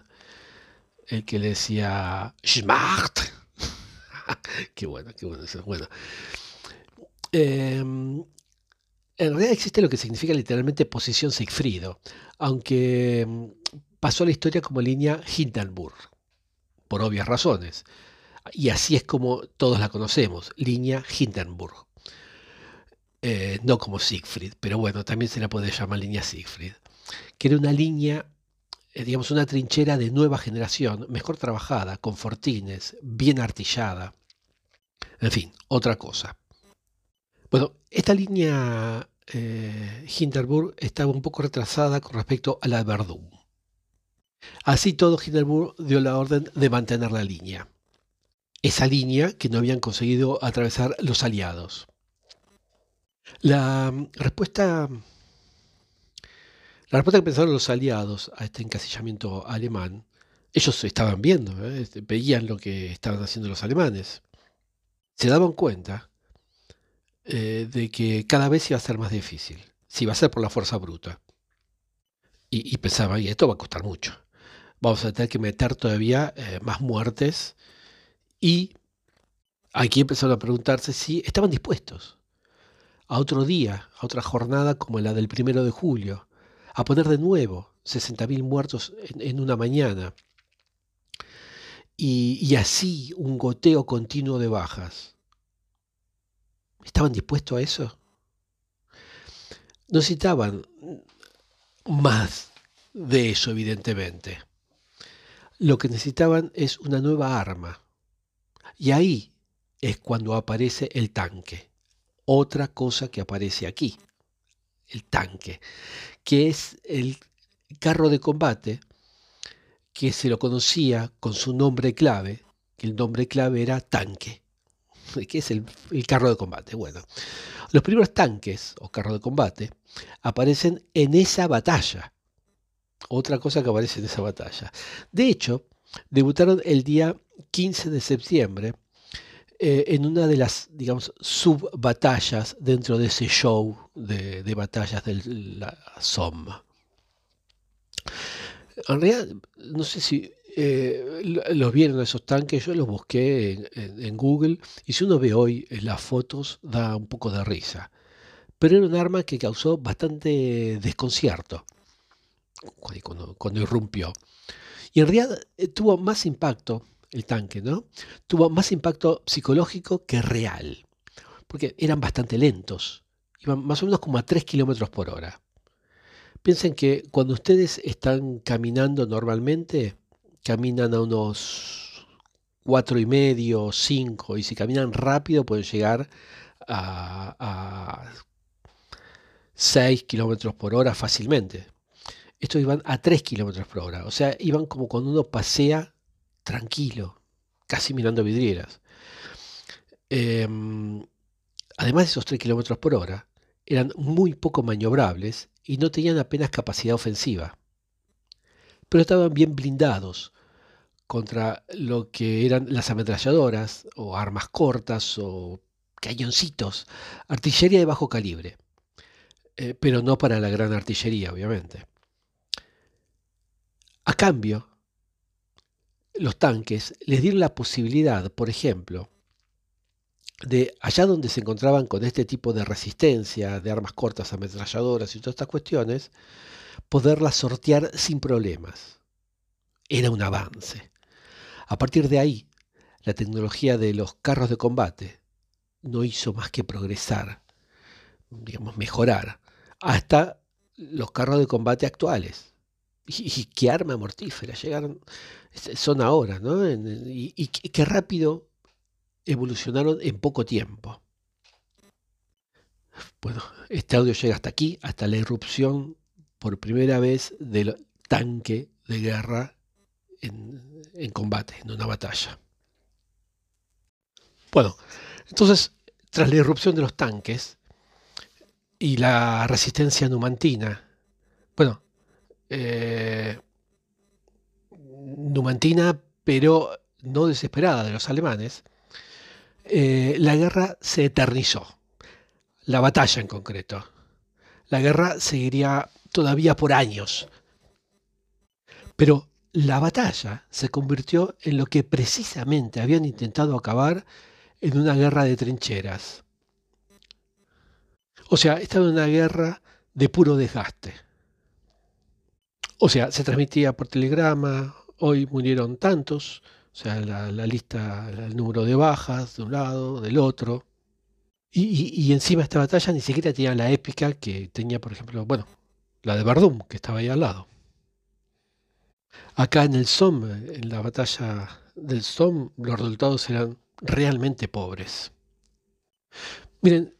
el que le decía Schmacht. qué bueno, qué bueno eso. Bueno. Em, en realidad existe lo que significa literalmente posición Siegfriedo, aunque em, pasó a la historia como línea Hindenburg, por obvias razones. Y así es como todos la conocemos, línea Hindenburg. Eh, no como Siegfried, pero bueno, también se la puede llamar línea Siegfried, que era una línea eh, digamos, una trinchera de nueva generación, mejor trabajada, con fortines, bien artillada. En fin, otra cosa. Bueno, esta línea eh, Hindenburg estaba un poco retrasada con respecto a la de Verdún. Así todo, Hindenburg dio la orden de mantener la línea. Esa línea que no habían conseguido atravesar los aliados. La respuesta la respuesta que pensaron los aliados a este encasillamiento alemán, ellos estaban viendo, ¿eh? este, veían lo que estaban haciendo los alemanes. Se daban cuenta eh, de que cada vez iba a ser más difícil, si iba a ser por la fuerza bruta. Y, pensaban, y esto va a costar mucho. Vamos a tener que meter todavía eh, más muertes y aquí empezaron a preguntarse si estaban dispuestos a otro día, a otra jornada como la del primero de julio, a poner de nuevo 60.000 muertos en, una mañana y, así un goteo continuo de bajas. ¿Estaban dispuestos a eso? necesitaban más de eso, evidentemente. Lo que necesitaban es una nueva arma. Y ahí es cuando aparece el tanque. Otra cosa que aparece aquí. El tanque. Que es el carro de combate que se lo conocía con su nombre clave, que el nombre clave era tanque. ¿Qué es el, el carro de combate? Bueno, los primeros tanques o carros de combate aparecen en esa batalla. Otra cosa que aparece en esa batalla. De hecho, debutaron el día 15 de septiembre eh, en una de las, digamos, subbatallas dentro de ese show de, batallas de la SOM. En realidad, no sé si eh, los vieron esos tanques, yo los busqué en, Google y si uno ve hoy las fotos da un poco de risa. Pero era un arma que causó bastante desconcierto cuando, irrumpió. Y en realidad eh, tuvo más impacto el tanque, ¿no? Tuvo más impacto psicológico que real, porque eran bastante lentos, iban más o menos como a 3 kilómetros por hora. Piensen que cuando ustedes están caminando normalmente, caminan a unos cuatro y medio, cinco, y si caminan rápido pueden llegar a, 6 kilómetros por hora fácilmente. Estos iban a 3 kilómetros por hora, o sea, iban como cuando uno pasea tranquilo, casi mirando vidrieras. Em, además de esos 3 kilómetros por hora, eran muy poco maniobrables y no tenían apenas capacidad ofensiva pero estaban bien blindados contra lo que eran las ametralladoras o armas cortas o cañoncitos, artillería de bajo calibre, eh, pero no para la gran artillería, obviamente. A cambio, los tanques les dieron la posibilidad, por ejemplo, de allá donde se encontraban con este tipo de resistencia, de armas cortas, ametralladoras y todas estas cuestiones, poderla sortear sin problemas. Era un avance. A partir de ahí, la tecnología de los carros de combate no hizo más que progresar, digamos, mejorar, hasta los carros de combate actuales. Y, qué arma mortífera llegaron, son ahora, ¿no? y, y qué rápido evolucionaron en poco tiempo. Bueno, este audio llega hasta aquí, hasta la irrupción por primera vez del tanque de guerra en, combate, en una batalla. Bueno, entonces, tras la irrupción de los tanques y la resistencia numantina, bueno, eh, numantina, pero no desesperada de los alemanes, eh, la guerra se eternizó, la batalla en concreto. La guerra seguiría todavía por años. Pero la batalla se convirtió en lo que precisamente habían intentado acabar en una guerra de trincheras. O sea, estaba en una guerra de puro desgaste. O sea, se transmitía por telegrama, hoy murieron tantos, o sea, la, lista, el número de bajas de un lado, del otro. Y, y, encima esta batalla ni siquiera tenía la épica que tenía, por ejemplo, bueno, la de Verdún, que estaba ahí al lado. Acá en el Somme, en la batalla del Somme, los resultados eran realmente pobres. Miren,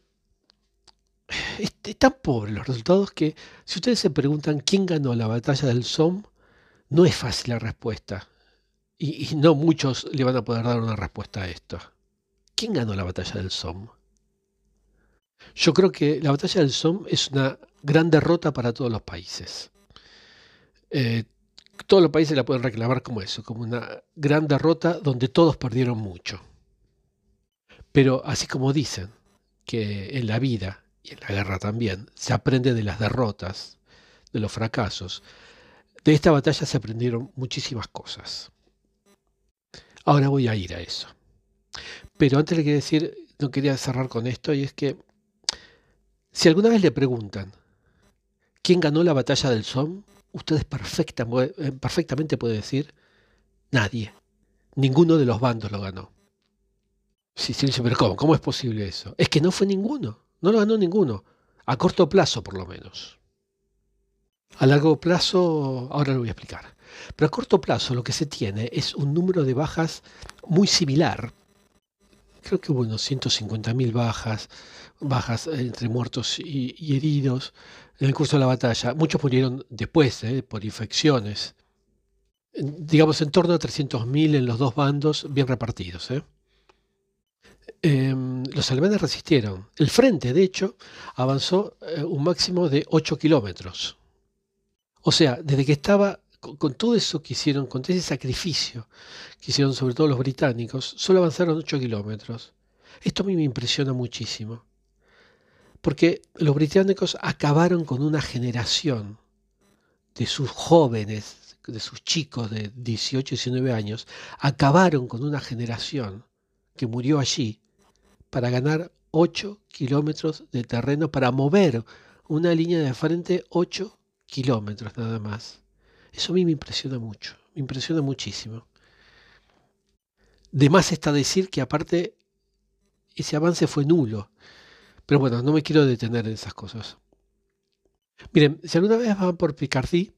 es, tan pobres los resultados que si ustedes se preguntan quién ganó la batalla del Somme, no es fácil la respuesta. Y, y, no muchos le van a poder dar una respuesta a esto. ¿Quién ganó la batalla del Somme? Yo creo que la batalla del Somme es una gran derrota para todos los países. Eh, todos los países la pueden reclamar como eso, como una gran derrota donde todos perdieron mucho. Pero así como dicen que en la vida y en la guerra también se aprende de las derrotas, de los fracasos, de esta batalla se aprendieron muchísimas cosas. Ahora voy a ir a eso. Pero antes le quería decir, no quería cerrar con esto, y es que si alguna vez le preguntan quién ganó la batalla del Somme, ustedes eh, perfectamente pueden decir nadie. Ninguno de los bandos lo ganó. Sí, sí, pero ¿cómo? ¿Cómo es posible eso? Es que no fue ninguno. No lo ganó ninguno. A corto plazo, por lo menos. A largo plazo, ahora lo voy a explicar. Pero a corto plazo lo que se tiene es un número de bajas muy similar. Creo que hubo unos 150.000 bajas, bajas entre muertos y, heridos en el curso de la batalla. Muchos murieron después, eh, por infecciones. Digamos en torno a 300.000 en los dos bandos, bien repartidos. ¿eh? Em, los alemanes resistieron. El frente, de hecho, avanzó eh, un máximo de 8 kilómetros. O sea, desde que estaba con, todo eso que hicieron, con ese sacrificio que hicieron sobre todo los británicos, solo avanzaron 8 kilómetros. Esto a mí me impresiona muchísimo. Porque los británicos acabaron con una generación de sus jóvenes, de sus chicos de 18 y 19 años, acabaron con una generación que murió allí para ganar 8 kilómetros de terreno, para mover una línea de frente 8 kilómetros nada más. Eso a mí me impresiona mucho, me impresiona muchísimo. De más está decir que aparte ese avance fue nulo. Pero bueno, no me quiero detener en esas cosas. Miren, si alguna vez van por Picardie,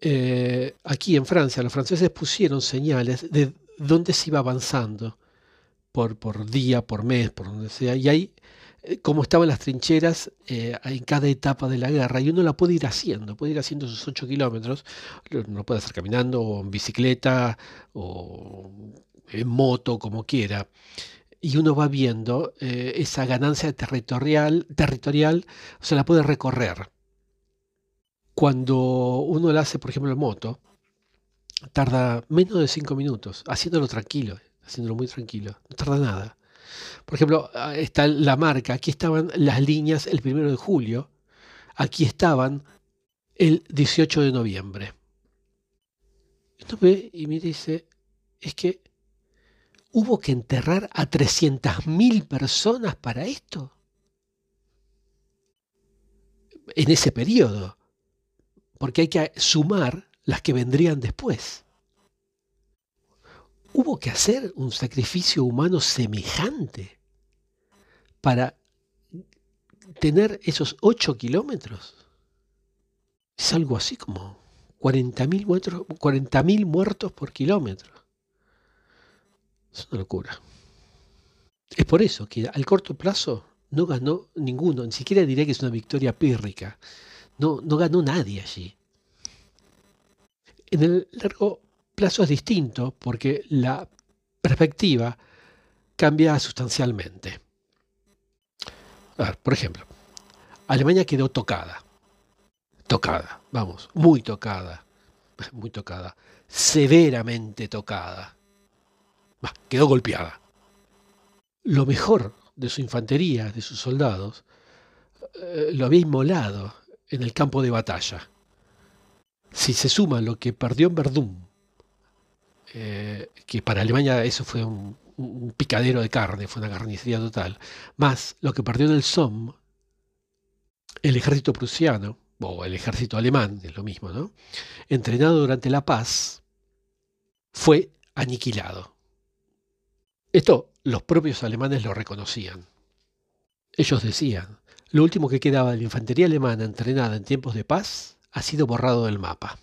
eh, aquí en Francia, los franceses pusieron señales de dónde se iba avanzando por, día, por mes, por donde sea. Y ahí, eh, como estaban las trincheras eh, en cada etapa de la guerra, y uno la puede ir haciendo, puede ir haciendo esos 8 kilómetros, lo puede hacer caminando, o en bicicleta, o en moto, como quiera. Y uno va viendo eh, esa ganancia territorial, territorial, se la puede recorrer. Cuando uno la hace, por ejemplo, en moto, tarda menos de 5 minutos, haciéndolo tranquilo haciéndolo muy tranquilo, no tarda nada. Por ejemplo, ah, está la marca, aquí estaban las líneas el primero de julio, aquí estaban el 18 de noviembre. Esto ve y me dice, es que hubo que enterrar a 300.000 personas para esto. En ese periodo. Porque hay que sumar las que vendrían después hubo que hacer un sacrificio humano semejante para tener esos 8 kilómetros. Es algo así como 40.000 muertos por kilómetro. Es una locura. Es por eso que al corto plazo no ganó ninguno, ni siquiera diré que es una victoria pírrica. No, no ganó nadie allí. En el largo plazo es distinto porque la perspectiva cambia sustancialmente. por ejemplo, Alemania quedó tocada. Tocada, vamos, muy tocada. Muy tocada. Severamente tocada. quedó golpeada. Lo mejor de su infantería, de sus soldados, eh, lo había inmolado en el campo de batalla. Si se suma lo que perdió en Verdún eh, que para Alemania eso fue un, picadero de carne, fue una carnicería total, más lo que perdió en el Somme, el ejército prusiano, o el ejército alemán, es lo mismo, ¿no? Entrenado durante la paz, fue aniquilado. Esto los propios alemanes lo reconocían. Ellos decían, lo último que quedaba de la infantería alemana entrenada en tiempos de paz ha sido borrado del mapa.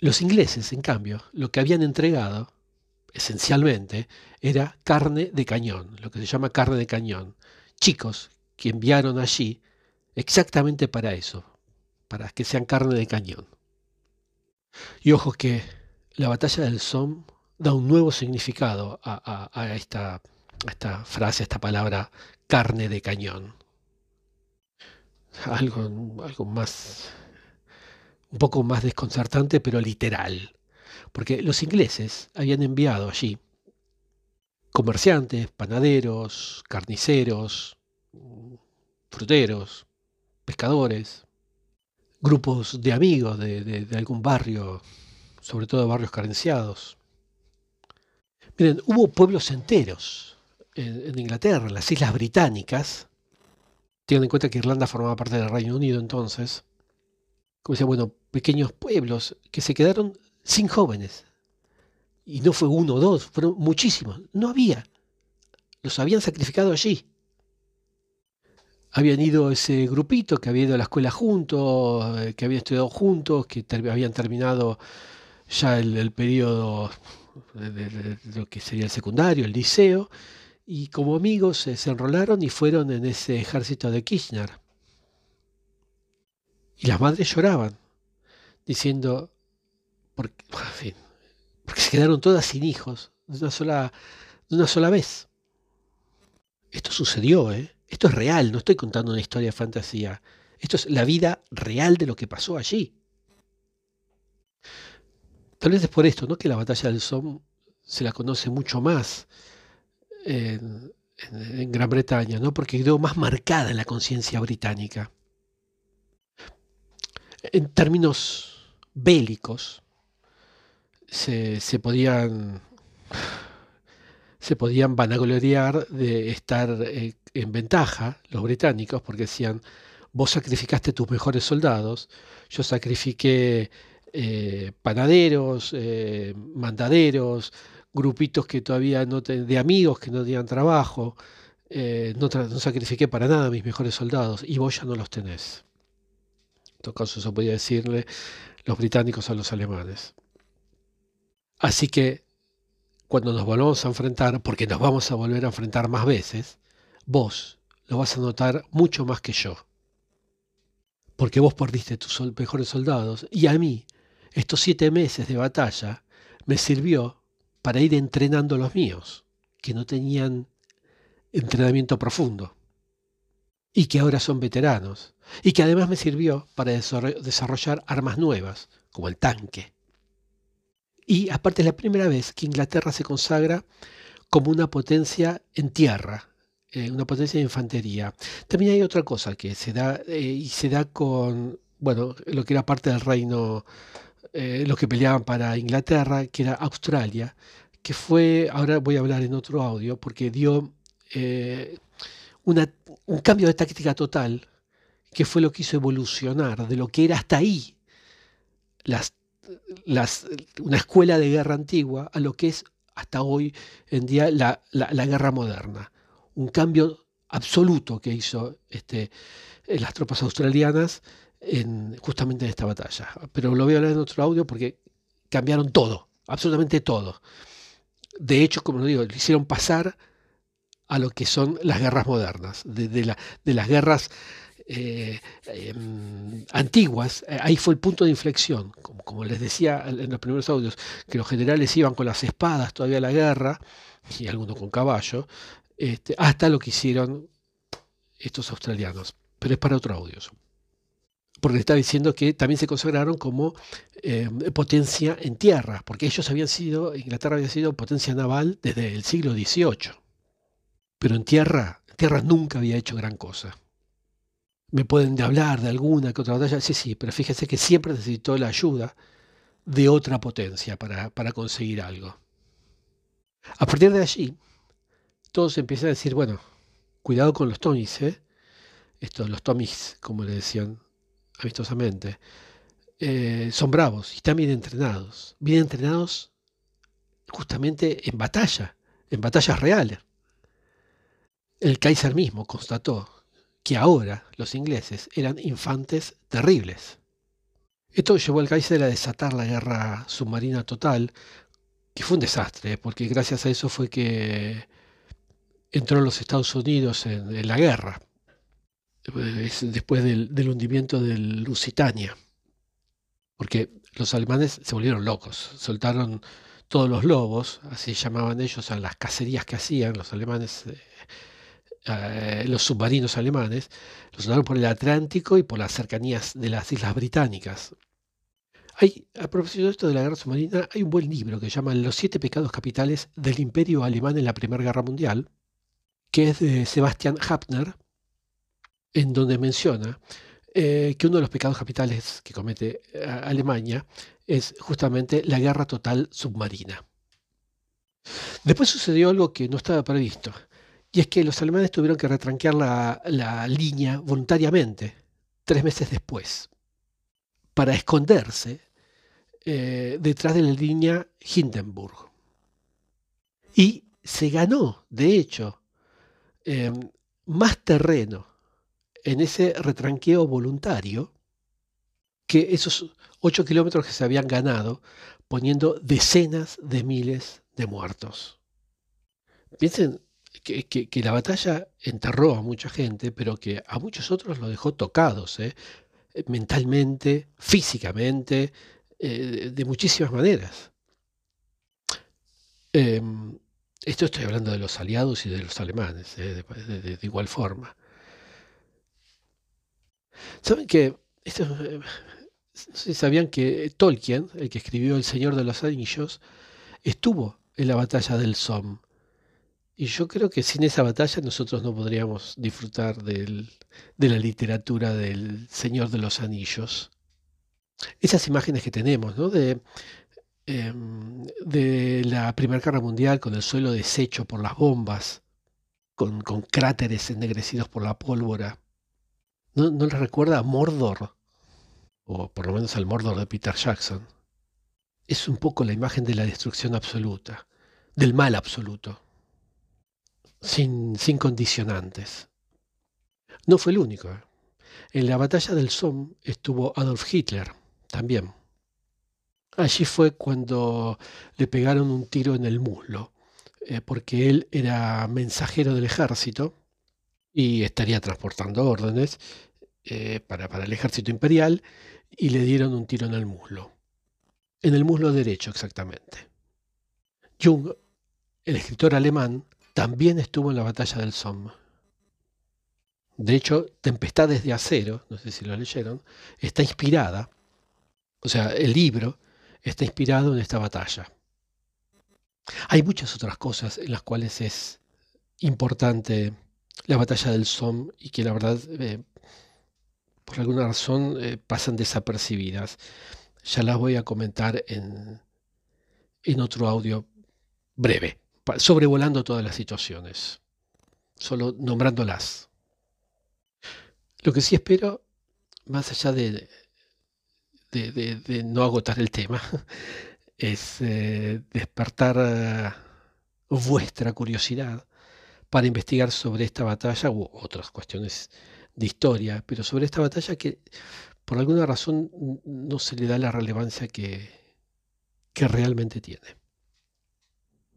Los ingleses, en cambio, lo que habían entregado, esencialmente, era carne de cañón, lo que se llama carne de cañón. Chicos que enviaron allí exactamente para eso, para que sean carne de cañón. Y ojo que la batalla del Somme da un nuevo significado a, esta, a esta frase, a esta palabra carne de cañón. Algo, algo más un poco más desconcertante, pero literal. Porque los ingleses habían enviado allí comerciantes, panaderos, carniceros, fruteros, pescadores, grupos de amigos de, algún barrio, sobre todo barrios carenciados. Miren, hubo pueblos enteros en, Inglaterra, en las Islas Británicas, teniendo en cuenta que Irlanda formaba parte del Reino Unido entonces, como decía, bueno, pequeños pueblos que se quedaron sin jóvenes. Y no fue uno o dos, fueron muchísimos. No había. Los habían sacrificado allí. Habían ido ese grupito que había ido a la escuela juntos, eh, que habían estudiado juntos, que habían terminado ya el, periodo de, lo que sería el secundario, el liceo, y como amigos se enrolaron y fueron en ese ejército de Kirchner. Y las madres lloraban, diciendo, porque, porque se quedaron todas sin hijos de una sola, una sola vez. Esto sucedió, ¿eh? esto es real, no estoy contando una historia de fantasía. Esto es la vida real de lo que pasó allí. Tal vez es por esto, ¿no? Que la batalla del Somme se la conoce mucho más en, en Gran Bretaña, ¿no? Porque quedó más marcada en la conciencia británica en términos bélicos, se, podían se podían vanagloriar de estar eh, en ventaja los británicos porque decían vos sacrificaste tus mejores soldados yo sacrifiqué eh, panaderos eh, mandaderos grupitos que todavía no de amigos que no tenían trabajo no, no sacrifiqué para nada mis mejores soldados y vos ya no los tenés en todo caso, eso podía decirle los británicos a los alemanes. Así que cuando nos volvamos a enfrentar, porque nos vamos a volver a enfrentar más veces, vos lo vas a notar mucho más que yo. Porque vos perdiste tus mejores soldados y a mí estos siete meses de batalla me sirvió para ir entrenando los míos, que no tenían entrenamiento profundo y que ahora son veteranos, y que además me sirvió para desarrollar armas nuevas, como el tanque. Y aparte es la primera vez que Inglaterra se consagra como una potencia en tierra, eh, una potencia de infantería. También hay otra cosa que se da, eh, y se da con, bueno, lo que era parte del reino, eh, los que peleaban para Inglaterra, que era Australia, que fue, ahora voy a hablar en otro audio, porque dio un cambio de táctica total, que fue lo que hizo evolucionar de lo que era hasta ahí una escuela de guerra antigua a lo que es hasta hoy en día la, guerra moderna. Un cambio absoluto que hizo este, las tropas australianas en, justamente en esta batalla. Pero lo voy a hablar en otro audio porque cambiaron todo, absolutamente todo. De hecho, como lo digo, le hicieron pasar a lo que son las guerras modernas, de, las guerras eh, em, antiguas, eh, ahí fue el punto de inflexión, como, les decía en los primeros audios, que los generales iban con las espadas todavía a la guerra, y algunos con caballo, este, hasta lo que hicieron estos australianos. Pero es para otro audio. Porque está diciendo que también se consagraron como em, potencia en tierra, porque ellos habían sido, Inglaterra había sido potencia naval desde el siglo XVIII. Pero en tierra, tierra nunca había hecho gran cosa. Me pueden hablar de alguna que otra batalla, sí, sí, pero fíjense que siempre necesitó la ayuda de otra potencia para, para conseguir algo. A partir de allí, todos empiezan a decir, bueno, cuidado con los Tomis, ¿eh? Estos, los Tomis, como le decían amistosamente, eh, son bravos y están bien entrenados. Bien entrenados justamente en batalla, en batallas reales. El Kaiser mismo constató que ahora los ingleses eran infantes terribles. Esto llevó al Kaiser a desatar la guerra submarina total, que fue un desastre, porque gracias a eso fue que entró los Estados Unidos en, la guerra, después del, del hundimiento del Lusitania, porque los alemanes se volvieron locos, soltaron todos los lobos, así llamaban ellos a las cacerías que hacían los alemanes eh, los submarinos alemanes, los usaron por el Atlántico y por las cercanías de las Islas Británicas. Hay, a propósito de esto de la guerra submarina, hay un buen libro que se llama Los siete pecados capitales del imperio alemán en la Primera Guerra Mundial, que es de Sebastian Hapner, en donde menciona eh, que uno de los pecados capitales que comete eh, Alemania es justamente la guerra total submarina. Después sucedió algo que no estaba previsto, y es que los alemanes tuvieron que retranquear la, línea voluntariamente, tres meses después, para esconderse eh, detrás de la línea Hindenburg. Y se ganó, de hecho, em, más terreno en ese retranqueo voluntario que esos ocho kilómetros que se habían ganado poniendo decenas de miles de muertos. Piensen que, la batalla enterró a mucha gente, pero que a muchos otros lo dejó tocados, ¿eh? mentalmente, físicamente, eh, de muchísimas maneras. Em, esto estoy hablando de los aliados y de los alemanes, ¿eh? de, igual forma. ¿Saben que sabían que Tolkien, el que escribió El Señor de los Anillos, estuvo en la batalla del Somme? Y yo creo que sin esa batalla nosotros no podríamos disfrutar de la literatura del Señor de los Anillos. Esas imágenes que tenemos, ¿no? De, em, la Primera Guerra Mundial con el suelo deshecho por las bombas, con, cráteres ennegrecidos por la pólvora. ¿No, ¿No les recuerda a Mordor? O por lo menos al Mordor de Peter Jackson. Es un poco la imagen de la destrucción absoluta, del mal absoluto sin, condicionantes. No fue el único. ¿eh? En la batalla del Somme estuvo Adolf Hitler también. Allí fue cuando le pegaron un tiro en el muslo, eh, porque él era mensajero del ejército y estaría transportando órdenes eh, para, para el ejército imperial y le dieron un tiro en el muslo. En el muslo derecho exactamente. Jung, el escritor alemán, también estuvo en la batalla del Somme. De hecho, Tempestades de Acero, no sé si lo leyeron, está inspirada, o sea, el libro está inspirado en esta batalla. Hay muchas otras cosas en las cuales es importante la batalla del Somme y que la verdad, eh, por alguna razón, eh, pasan desapercibidas. Ya las voy a comentar en, en otro audio breve sobrevolando todas las situaciones, solo nombrándolas. Lo que sí espero, más allá de, de, no agotar el tema, es eh, despertar eh, vuestra curiosidad para investigar sobre esta batalla u otras cuestiones de historia, pero sobre esta batalla que por alguna razón no se le da la relevancia que, que realmente tiene.